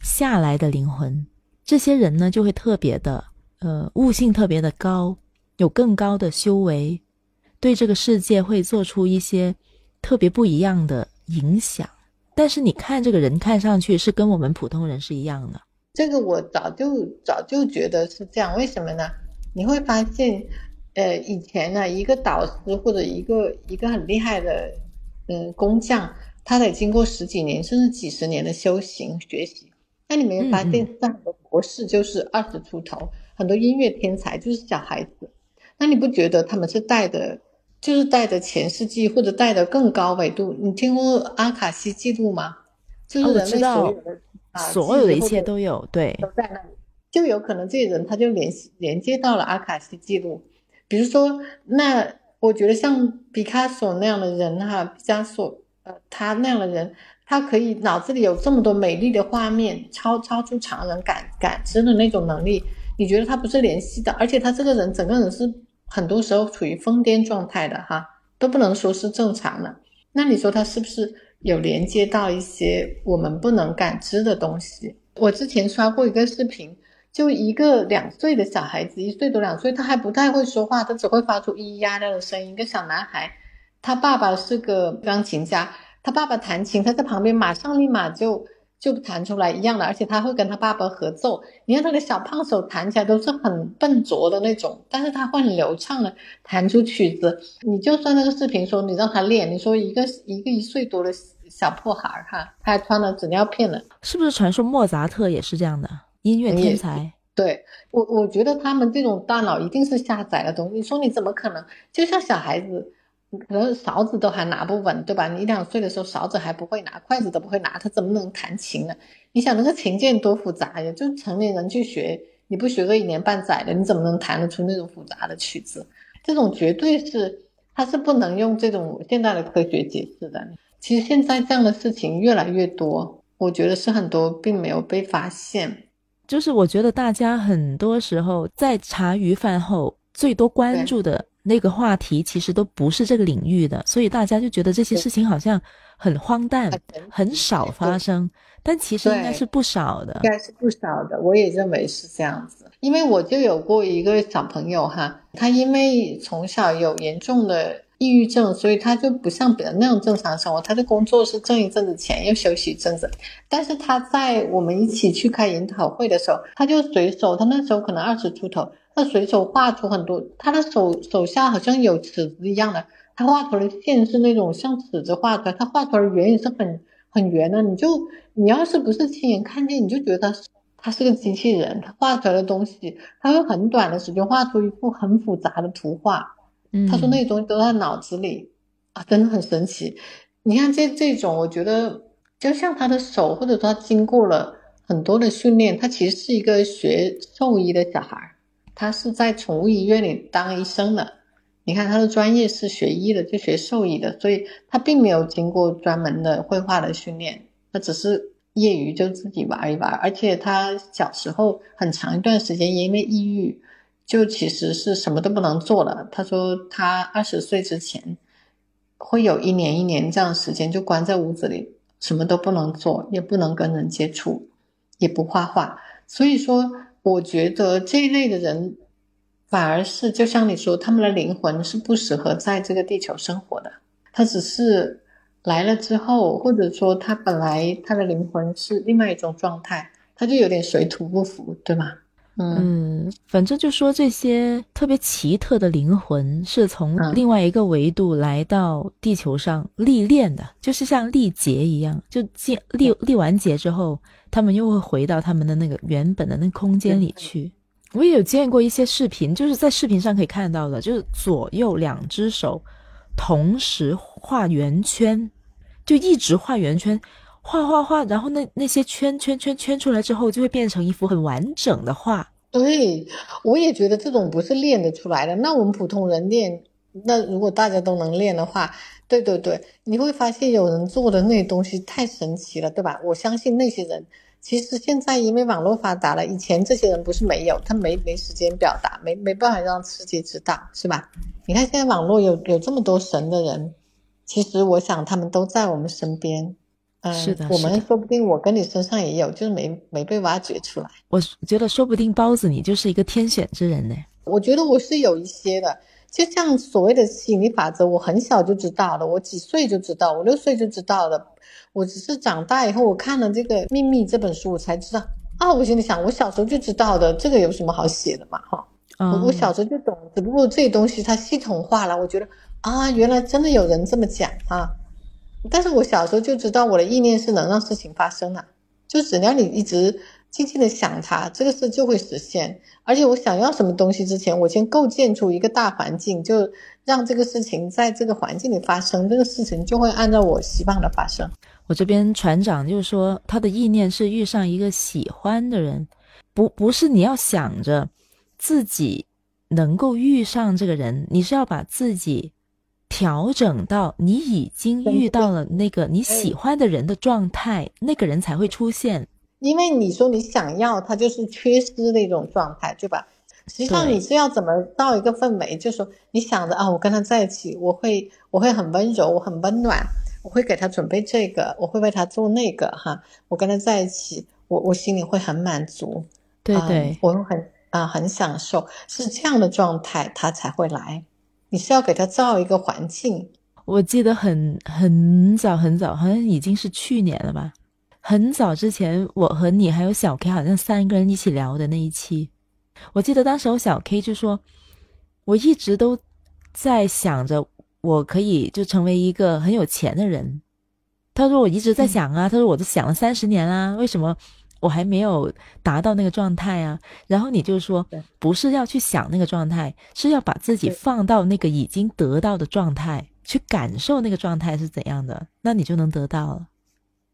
下来的灵魂。这些人呢就会特别的，呃，悟性特别的高，有更高的修为，对这个世界会做出一些特别不一样的影响。但是你看这个人看上去是跟我们普通人是一样的，这个我早就早就觉得是这样。为什么呢？你会发现，呃，以前呢，一个导师或者一个一个很厉害的，嗯，工匠，他得经过十几年甚至几十年的修行学习。那你没有发现，很多博士就是二十出头，很多音乐天才就是小孩子。那你不觉得他们是带的，就是带着前世纪或者带的更高维度？你听过阿卡西记录吗？就是人类所有的啊，所有的一切都有，对，都在那里。就有可能这些人他就联系连接到了阿卡西记录，比如说，那我觉得像毕卡索那样的人哈，毕加索呃他那样的人，他可以脑子里有这么多美丽的画面，超超出常人感感知的那种能力，你觉得他不是联系的？而且他这个人整个人是很多时候处于疯癫状态的哈，都不能说是正常的。那你说他是不是有连接到一些我们不能感知的东西？我之前刷过一个视频。就一个两岁的小孩子，一岁多两岁，他还不太会说话，他只会发出咿咿呀呀的声音。一个小男孩，他爸爸是个钢琴家，他爸爸弹琴，他在旁边马上立马就就弹出来一样的，而且他会跟他爸爸合奏。你看他的小胖手弹起来都是很笨拙的那种，但是他会很流畅的弹出曲子。你就算那个视频说你让他练，你说一个一个一岁多的小破孩儿哈，他还穿了纸尿片呢，是不是传说莫扎特也是这样的？音乐天才，对我，我觉得他们这种大脑一定是下载了东西。你说你怎么可能？就像小孩子，可能勺子都还拿不稳，对吧？你两岁的时候勺子还不会拿，筷子都不会拿，他怎么能弹琴呢？你想那个琴键多复杂呀！就成年人去学，你不学个一年半载的，你怎么能弹得出那种复杂的曲子？这种绝对是，它是不能用这种现代的科学解释的。其实现在这样的事情越来越多，我觉得是很多并没有被发现。就是我觉得大家很多时候在茶余饭后最多关注的那个话题，其实都不是这个领域的，所以大家就觉得这些事情好像很荒诞，很少发生。但其实应该是不少的，应该是不少的。我也认为是这样子，因为我就有过一个小朋友哈，他因为从小有严重的。抑郁症，所以他就不像别人那样正常生活。他的工作是挣一阵子钱，又休息一阵子。但是他在我们一起去开研讨会的时候，他就随手，他那时候可能二十出头，他随手画出很多。他的手手下好像有尺子一样的，他画出来的线是那种像尺子画出来，他画出来的圆也是很很圆的。你就你要是不是亲眼看见，你就觉得他是个机器人。他画出来的东西，他会很短的时间画出一幅很复杂的图画。他说那些东西都在脑子里啊，真的很神奇。你看这这种，我觉得就像他的手，或者说他经过了很多的训练，他其实是一个学兽医的小孩，他是在宠物医院里当医生的。你看他的专业是学医的，就学兽医的，所以他并没有经过专门的绘画的训练，他只是业余就自己玩一玩。而且他小时候很长一段时间因为抑郁。就其实是什么都不能做了。他说他二十岁之前会有一年一年这样时间就关在屋子里，什么都不能做，也不能跟人接触，也不画画。所以说，我觉得这一类的人反而是就像你说，他们的灵魂是不适合在这个地球生活的。他只是来了之后，或者说他本来他的灵魂是另外一种状态，他就有点水土不服，对吗？嗯，反正就说这些特别奇特的灵魂是从另外一个维度来到地球上历练的，就是像历劫一样，就历历历完劫之后，他们又会回到他们的那个原本的那空间里去。我也有见过一些视频，就是在视频上可以看到的，就是左右两只手同时画圆圈，就一直画圆圈。画画画，然后那那些圈圈圈圈出来之后，就会变成一幅很完整的画。对，我也觉得这种不是练得出来的。那我们普通人练，那如果大家都能练的话，对对对，你会发现有人做的那些东西太神奇了，对吧？我相信那些人，其实现在因为网络发达了，以前这些人不是没有，他没没时间表达，没没办法让世界知道，是吧？你看现在网络有有这么多神的人，其实我想他们都在我们身边。嗯，是的，我们说不定我跟你身上也有，就是没没被挖掘出来。我觉得说不定包子你就是一个天选之人呢。我觉得我是有一些的，就像所谓的吸引力法则，我很小就知道了，我几岁就知道，五六岁就知道了。我只是长大以后，我看了这个《秘密》这本书，我才知道啊。我心里想，我小时候就知道的，这个有什么好写的嘛？哈，我我小时候就懂，只不过这东西它系统化了，我觉得啊，原来真的有人这么讲啊。但是我小时候就知道，我的意念是能让事情发生的，就只要你一直静静的想它，这个事就会实现。而且我想要什么东西之前，我先构建出一个大环境，就让这个事情在这个环境里发生，这个事情就会按照我希望的发生。我这边船长就说，他的意念是遇上一个喜欢的人，不不是你要想着自己能够遇上这个人，你是要把自己。调整到你已经遇到了那个你喜欢的人的状态，那个人才会出现。因为你说你想要，他就是缺失的一种状态，对吧？实际上你是要怎么到一个氛围，就是说你想着啊，我跟他在一起，我会我会很温柔，我很温暖，我会给他准备这个，我会为他做那个，哈，我跟他在一起，我我心里会很满足，对对，我会很啊很享受，是这样的状态，他才会来。你是要给他造一个环境。我记得很很早很早，好像已经是去年了吧。很早之前，我和你还有小 K 好像三个人一起聊的那一期。我记得当时我小 K 就说，我一直都在想着我可以就成为一个很有钱的人。他说我一直在想啊，他说我都想了三十年啦，为什么？我还没有达到那个状态啊，然后你就说，不是要去想那个状态，是要把自己放到那个已经得到的状态，去感受那个状态是怎样的，那你就能得到了。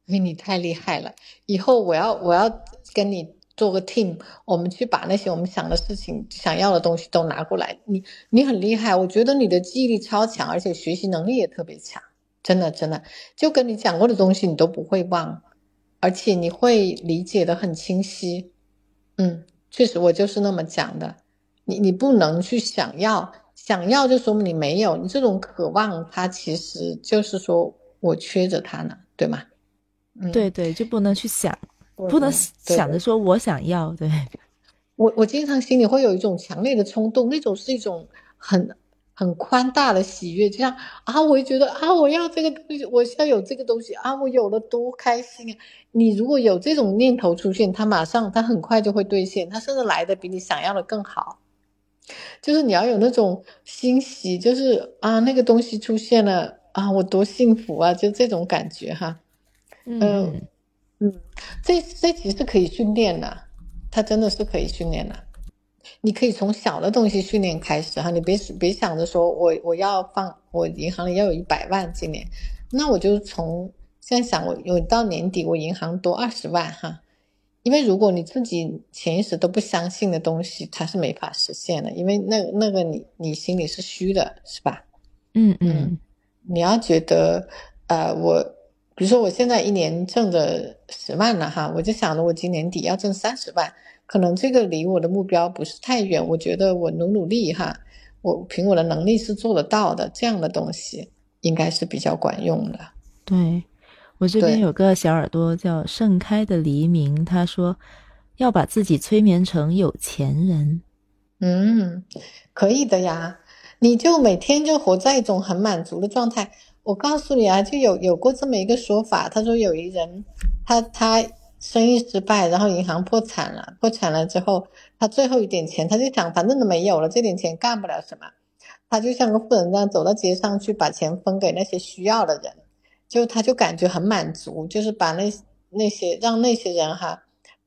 哎，你太厉害了！以后我要我要跟你做个 team，我们去把那些我们想的事情、想要的东西都拿过来。你你很厉害，我觉得你的记忆力超强，而且学习能力也特别强，真的真的，就跟你讲过的东西你都不会忘。而且你会理解的很清晰，嗯，确实我就是那么讲的。你你不能去想要，想要就说明你没有，你这种渴望，它其实就是说我缺着它呢，对吗？嗯，对对，就不能去想，不能想着说我想要。对，我我经常心里会有一种强烈的冲动，那种是一种很。很宽大的喜悦，就像啊，我就觉得啊，我要这个东西，我要有这个东西啊，我有了多开心啊！你如果有这种念头出现，它马上，它很快就会兑现，它甚至来的比你想要的更好。就是你要有那种欣喜，就是啊，那个东西出现了啊，我多幸福啊！就这种感觉哈。嗯嗯，这这其实是可以训练的，它真的是可以训练的。你可以从小的东西训练开始哈，你别别想着说我我要放我银行里要有一百万今年，那我就从现在想我有到年底我银行多二十万哈，因为如果你自己潜意识都不相信的东西，它是没法实现的，因为那那个你你心里是虚的，是吧？嗯嗯，你要觉得呃我比如说我现在一年挣着十万了哈，我就想着我今年底要挣三十万。可能这个离我的目标不是太远，我觉得我努努力哈，我凭我的能力是做得到的。这样的东西应该是比较管用的。对我这边有个小耳朵叫盛开的黎明，他说要把自己催眠成有钱人。嗯，可以的呀，你就每天就活在一种很满足的状态。我告诉你啊，就有有过这么一个说法，他说有一人，他他。生意失败，然后银行破产了。破产了之后，他最后一点钱，他就想，反正都没有了，这点钱干不了什么。他就像个富人这样走到街上去，把钱分给那些需要的人，就他就感觉很满足，就是把那那些让那些人哈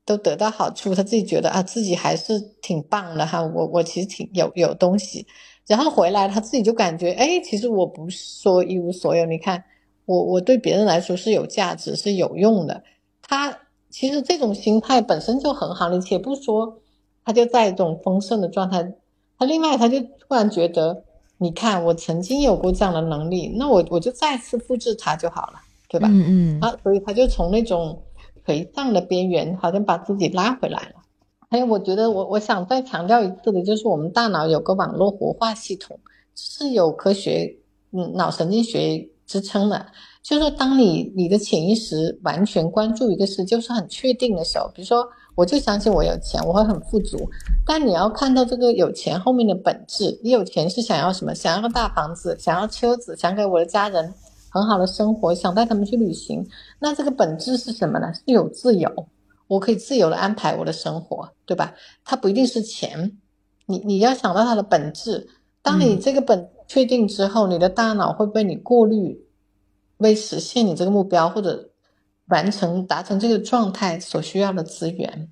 都得到好处，他自己觉得啊自己还是挺棒的哈。我我其实挺有有东西，然后回来他自己就感觉，哎，其实我不是说一无所有，你看我我对别人来说是有价值是有用的，他。其实这种心态本身就很好，你且不说，他就在一种丰盛的状态，他另外他就突然觉得，你看我曾经有过这样的能力，那我我就再次复制它就好了，对吧？嗯嗯。啊，所以他就从那种颓丧的边缘，好像把自己拉回来了。还有，我觉得我我想再强调一次的，就是我们大脑有个网络活化系统，是有科学嗯脑神经学支撑的。就是说，当你你的潜意识完全关注一个事，就是很确定的时候，比如说，我就相信我有钱，我会很富足。但你要看到这个有钱后面的本质，你有钱是想要什么？想要个大房子，想要车子，想给我的家人很好的生活，想带他们去旅行。那这个本质是什么呢？是有自由，我可以自由的安排我的生活，对吧？它不一定是钱，你你要想到它的本质。当你这个本确定之后，你的大脑会被你过滤。为实现你这个目标或者完成达成这个状态所需要的资源，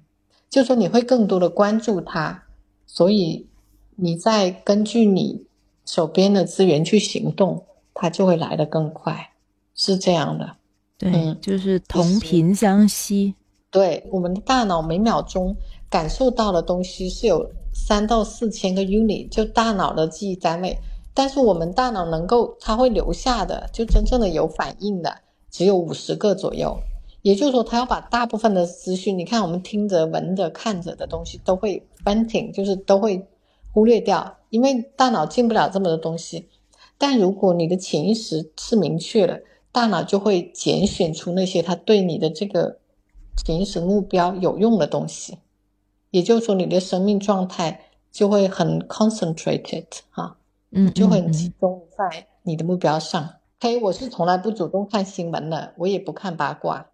就说你会更多的关注它，所以你再根据你手边的资源去行动，它就会来得更快，是这样的。对，就是同频相吸。对，我们的大脑每秒钟感受到的东西是有三到四千个 unit，就大脑的记忆单位。但是我们大脑能够，它会留下的，就真正的有反应的，只有五十个左右。也就是说，它要把大部分的资讯，你看我们听着、闻着、看着的东西，都会 venting，就是都会忽略掉，因为大脑进不了这么多东西。但如果你的潜意识是明确的，大脑就会拣选出那些它对你的这个潜意识目标有用的东西。也就是说，你的生命状态就会很 concentrated 哈。嗯，就会集中在你的目标上。嘿，我是从来不主动看新闻的，我也不看八卦，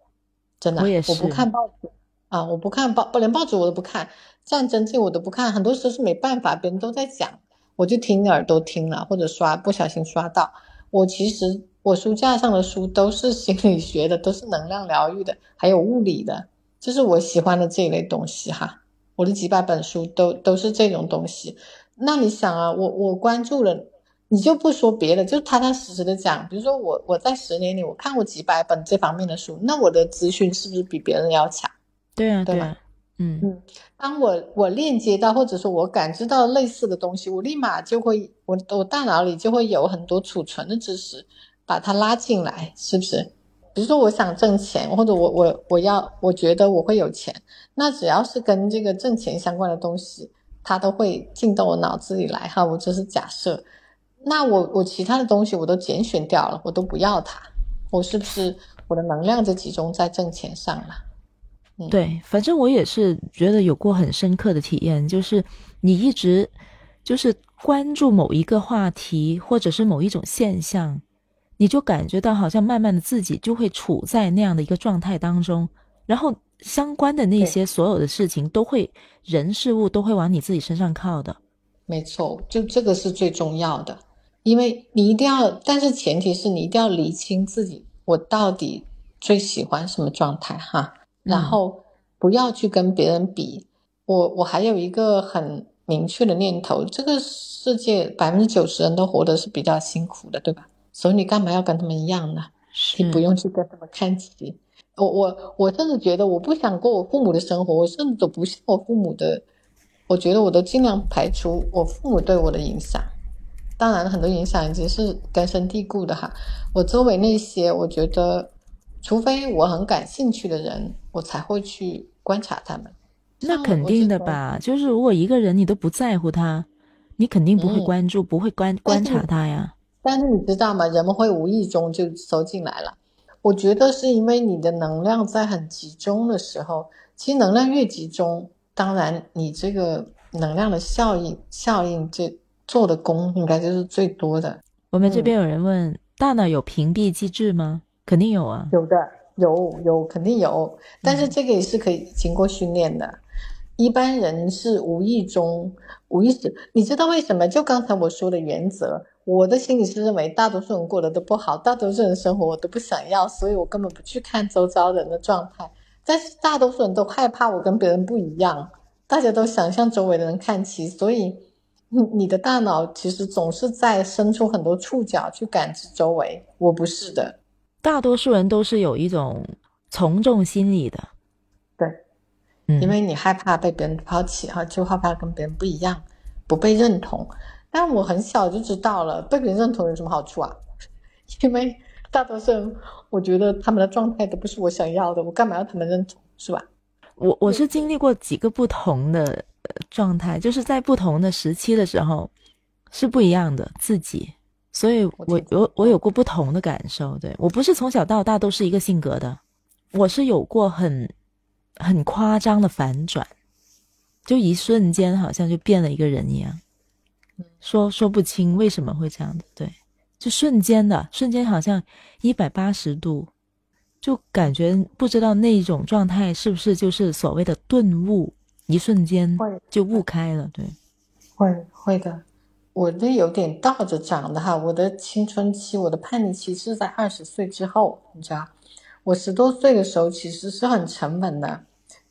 真的，我也是，我不看报纸啊，我不看报，不连报纸我都不看，战争剧我都不看，很多时候是没办法，别人都在讲，我就听耳朵听了，或者刷不小心刷到。我其实我书架上的书都是心理学的，都是能量疗愈的，还有物理的，就是我喜欢的这一类东西哈。我的几百本书都都是这种东西。那你想啊，我我关注了，你就不说别的，就踏踏实实的讲。比如说我我在十年里我看过几百本这方面的书，那我的资讯是不是比别人要强？对啊，对吧？嗯嗯。当我我链接到或者说我感知到类似的东西，我立马就会我我大脑里就会有很多储存的知识，把它拉进来，是不是？比如说我想挣钱，或者我我我要我觉得我会有钱，那只要是跟这个挣钱相关的东西。它都会进到我脑子里来哈，我这是假设。那我我其他的东西我都拣选掉了，我都不要它，我是不是我的能量就集中在挣钱上了？对，反正我也是觉得有过很深刻的体验，就是你一直就是关注某一个话题或者是某一种现象，你就感觉到好像慢慢的自己就会处在那样的一个状态当中，然后。相关的那些所有的事情，都会人事物都会往你自己身上靠的。没错，就这个是最重要的，因为你一定要，但是前提是你一定要理清自己，我到底最喜欢什么状态哈，然后不要去跟别人比。我我还有一个很明确的念头，这个世界百分之九十人都活得是比较辛苦的，对吧？所以你干嘛要跟他们一样呢？你不用去跟他们看齐。我我我甚至觉得我不想过我父母的生活，我甚至都不像我父母的，我觉得我都尽量排除我父母对我的影响。当然，很多影响已经是根深蒂固的哈。我周围那些，我觉得，除非我很感兴趣的人，我才会去观察他们。那肯定的吧？就是如果一个人你都不在乎他，你肯定不会关注，不会观观察他呀。但是你知道吗？人们会无意中就收进来了。我觉得是因为你的能量在很集中的时候，其实能量越集中，当然你这个能量的效应效应这做的功应该就是最多的。我们这边有人问，大脑有屏蔽机制吗？肯定有啊，有的，有有肯定有，但是这个也是可以经过训练的。一般人是无意中无意识，你知道为什么？就刚才我说的原则。我的心理是认为大多数人过得都不好，大多数人生活我都不想要，所以我根本不去看周遭人的状态。但是大多数人都害怕我跟别人不一样，大家都想向周围的人看齐，所以你你的大脑其实总是在伸出很多触角去感知周围。我不是的，大多数人都是有一种从众心理的，对，因为你害怕被别人抛弃哈，就害怕跟别人不一样，不被认同。但我很小就知道了，被别人认同有什么好处啊？因为大多数人，我觉得他们的状态都不是我想要的，我干嘛要他们认同，是吧？我我是经历过几个不同的状态，就是在不同的时期的时候是不一样的自己，所以我我我有过不同的感受。对我不是从小到大都是一个性格的，我是有过很很夸张的反转，就一瞬间好像就变了一个人一样，说说不清为什么会这样的。对，就瞬间的瞬间，好像一百八十度。就感觉不知道那种状态是不是就是所谓的顿悟，一瞬间就悟开了。对，会会的。我这有点倒着长的哈。我的青春期，我的叛逆期是在二十岁之后，你知道，我十多岁的时候其实是很沉稳的，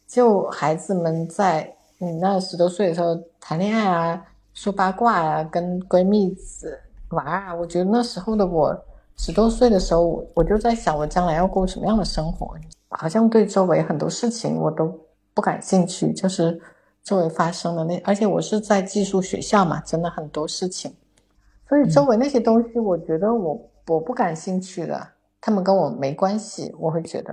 就孩子们在你那十多岁的时候谈恋爱啊，说八卦啊，跟闺蜜子玩啊，我觉得那时候的我。十多岁的时候，我就在想，我将来要过什么样的生活？好像对周围很多事情我都不感兴趣，就是周围发生的那，而且我是在寄宿学校嘛，真的很多事情，所以周围那些东西，我觉得我我不感兴趣的，他们跟我没关系。我会觉得，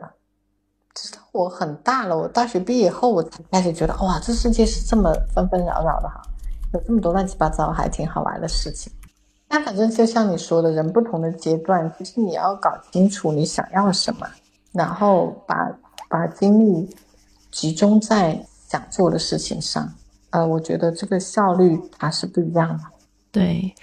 直到我很大了，我大学毕业后，我才开始觉得，哇，这世界是这么纷纷扰扰的哈，有这么多乱七八糟还挺好玩的事情。那反正就像你说的，人不同的阶段，其实你要搞清楚你想要什么，然后把把精力集中在想做的事情上。呃，我觉得这个效率它是不一样的。对，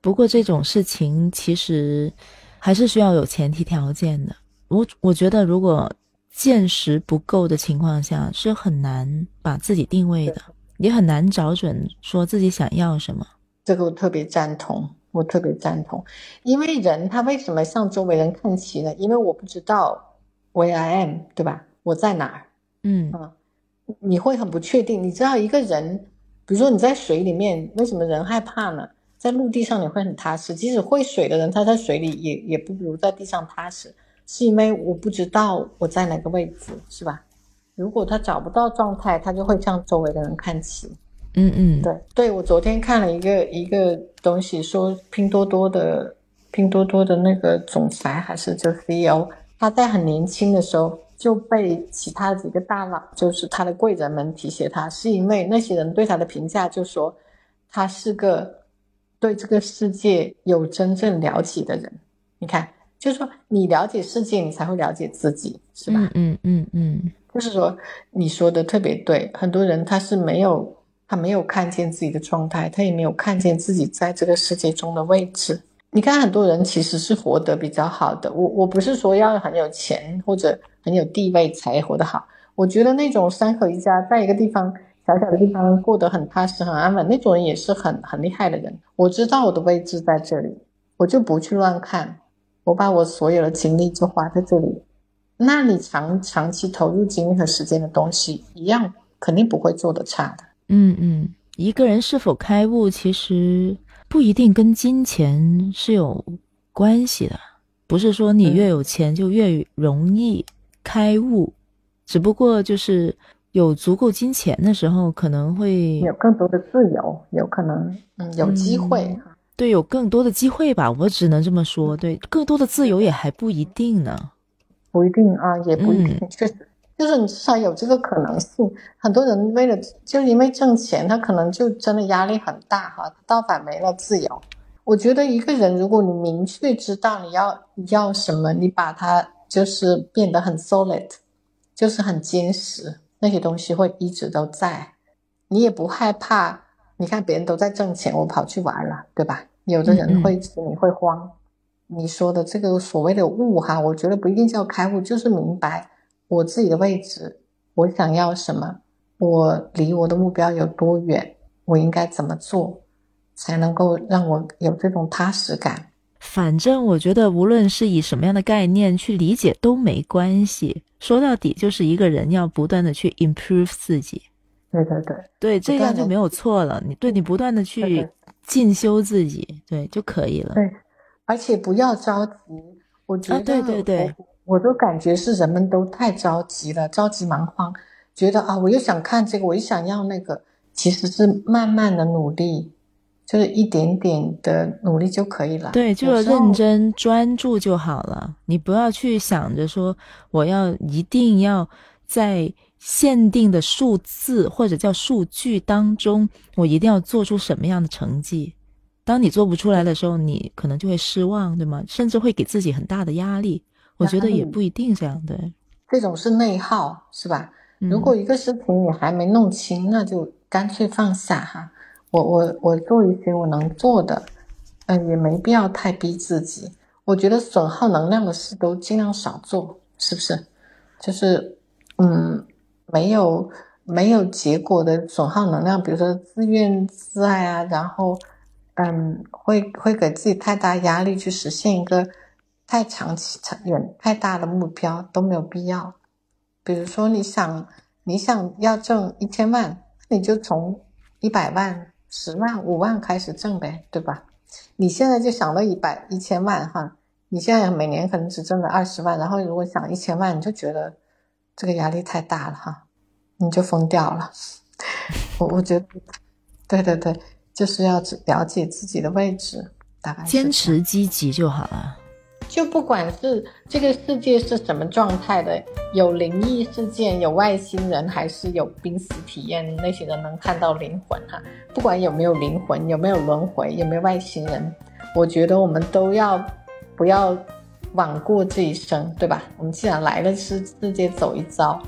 不过这种事情其实还是需要有前提条件的。我我觉得，如果见识不够的情况下，是很难把自己定位的，也很难找准说自己想要什么。这个我特别赞同。我特别赞同，因为人他为什么向周围人看齐呢？因为我不知道 where I am，对吧？我在哪儿？嗯啊，你会很不确定。你知道一个人，比如说你在水里面，为什么人害怕呢？在陆地上你会很踏实，即使会水的人，他在水里也也不如在地上踏实，是因为我不知道我在哪个位置，是吧？如果他找不到状态，他就会向周围的人看齐。嗯嗯，对对，我昨天看了一个一个东西，说拼多多的拼多多的那个总裁还是就 CEO，他在很年轻的时候就被其他几个大佬，就是他的贵人们提携他，是因为那些人对他的评价就说他是个对这个世界有真正了解的人。你看，就是说你了解世界，你才会了解自己，是吧？嗯嗯嗯，就是说你说的特别对，很多人他是没有。他没有看见自己的状态，他也没有看见自己在这个世界中的位置。你看，很多人其实是活得比较好的。我我不是说要很有钱或者很有地位才活得好。我觉得那种三口一家在一个地方小小的地方过得很踏实、很安稳，那种人也是很很厉害的人。我知道我的位置在这里，我就不去乱看，我把我所有的精力就花在这里。那你长长期投入精力和时间的东西，一样肯定不会做得差的。嗯嗯，一个人是否开悟，其实不一定跟金钱是有关系的。不是说你越有钱就越容易开悟，只不过就是有足够金钱的时候，可能会有更多的自由，有可能嗯有机会。对，有更多的机会吧，我只能这么说。对，更多的自由也还不一定呢，不一定啊，也不一定，确实。就是你至少有这个可能性。很多人为了就因为挣钱，他可能就真的压力很大哈，倒反没了自由。我觉得一个人，如果你明确知道你要要什么，你把它就是变得很 solid，就是很坚实，那些东西会一直都在。你也不害怕。你看别人都在挣钱，我跑去玩了，对吧？有的人会你会慌。你说的这个所谓的悟哈，我觉得不一定叫开悟，就是明白。我自己的位置，我想要什么？我离我的目标有多远？我应该怎么做才能够让我有这种踏实感？反正我觉得，无论是以什么样的概念去理解都没关系。说到底，就是一个人要不断的去 improve 自己。对对对，对，这样就没有错了。你对你不断的去进修自己，对就可以了。对，而且不要着急。我觉得，对对对。我都感觉是人们都太着急了，着急忙慌，觉得啊，我又想看这个，我又想要那个，其实是慢慢的努力，就是一点点的努力就可以了。对，就认真专注就好了。你不要去想着说我要一定要在限定的数字或者叫数据当中，我一定要做出什么样的成绩。当你做不出来的时候，你可能就会失望，对吗？甚至会给自己很大的压力。我觉得也不一定这样对，这种是内耗，是吧？如果一个事情你还没弄清，那就干脆放下哈。我我我做一些我能做的，嗯，也没必要太逼自己。我觉得损耗能量的事都尽量少做，是不是？就是，嗯，没有没有结果的损耗能量，比如说自怨自艾啊，然后，嗯，会会给自己太大压力去实现一个太长期、长远、太大的目标都没有必要。比如说，你想你想要挣一千万，你就从一百万、十万、五万开始挣呗，对吧？你现在就想到一百一千万哈，你现在每年可能只挣了二十万，然后如果想一千万，你就觉得这个压力太大了哈，你就疯掉了。我我觉得，对对对，就是要了解自己的位置，大概坚持积极就好了。就不管是这个世界是什么状态的，有灵异事件，有外星人，还是有濒死体验，那些人能看到灵魂哈。不管有没有灵魂，有没有轮回，有没有外星人，我觉得我们都要不要枉过这一生，对吧？我们既然来了世世界走一遭，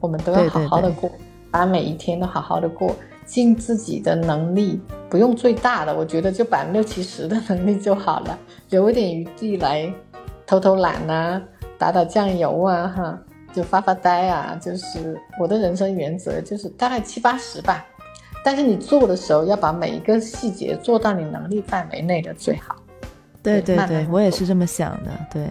我们都要好好的过，把每一天都好好的过，尽自己的能力，不用最大的，我觉得就百分之六七十的能力就好了，留一点余地来。偷偷懒呐，打打酱油啊，哈，就发发呆啊，就是我的人生原则，就是大概七八十吧。但是你做的时候，要把每一个细节做到你能力范围内的最好。对对对，我也是这么想的。对，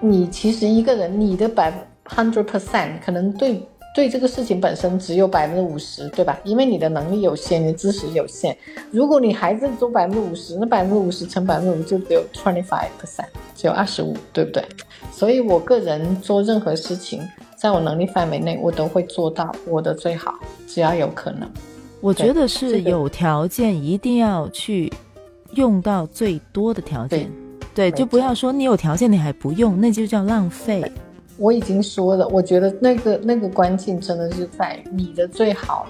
你其实一个人，你的百 hundred percent 可能对。对这个事情本身只有百分之五十，对吧？因为你的能力有限，你的知识有限。如果你还是做百分之五十，那百分之五十乘百分之五就只有 twenty five percent，只有二十五，对不对？所以我个人做任何事情，在我能力范围内，我都会做到我的最好，只要有可能。我觉得是有条件一定要去用到最多的条件，对，就不要说你有条件你还不用，那就叫浪费。我已经说了，我觉得那个那个关键真的是在你的最好，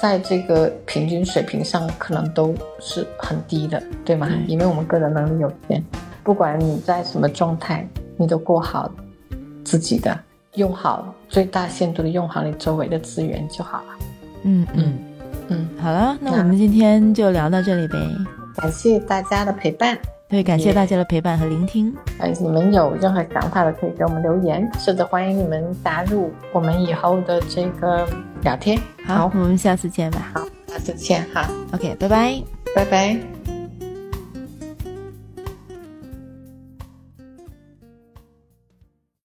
在这个平均水平上可能都是很低的，对吗？因为我们个人能力有限，不管你在什么状态，你都过好自己的，用好最大限度的用好你周围的资源就好了。嗯嗯嗯，好了，那我们今天就聊到这里呗，感谢大家的陪伴。对，感谢大家的陪伴和聆听。呃，你们有任何想法的，可以给我们留言，甚至欢迎你们加入我们以后的这个聊天。好，我们下次见吧。好，下次见哈。OK，拜拜，拜拜。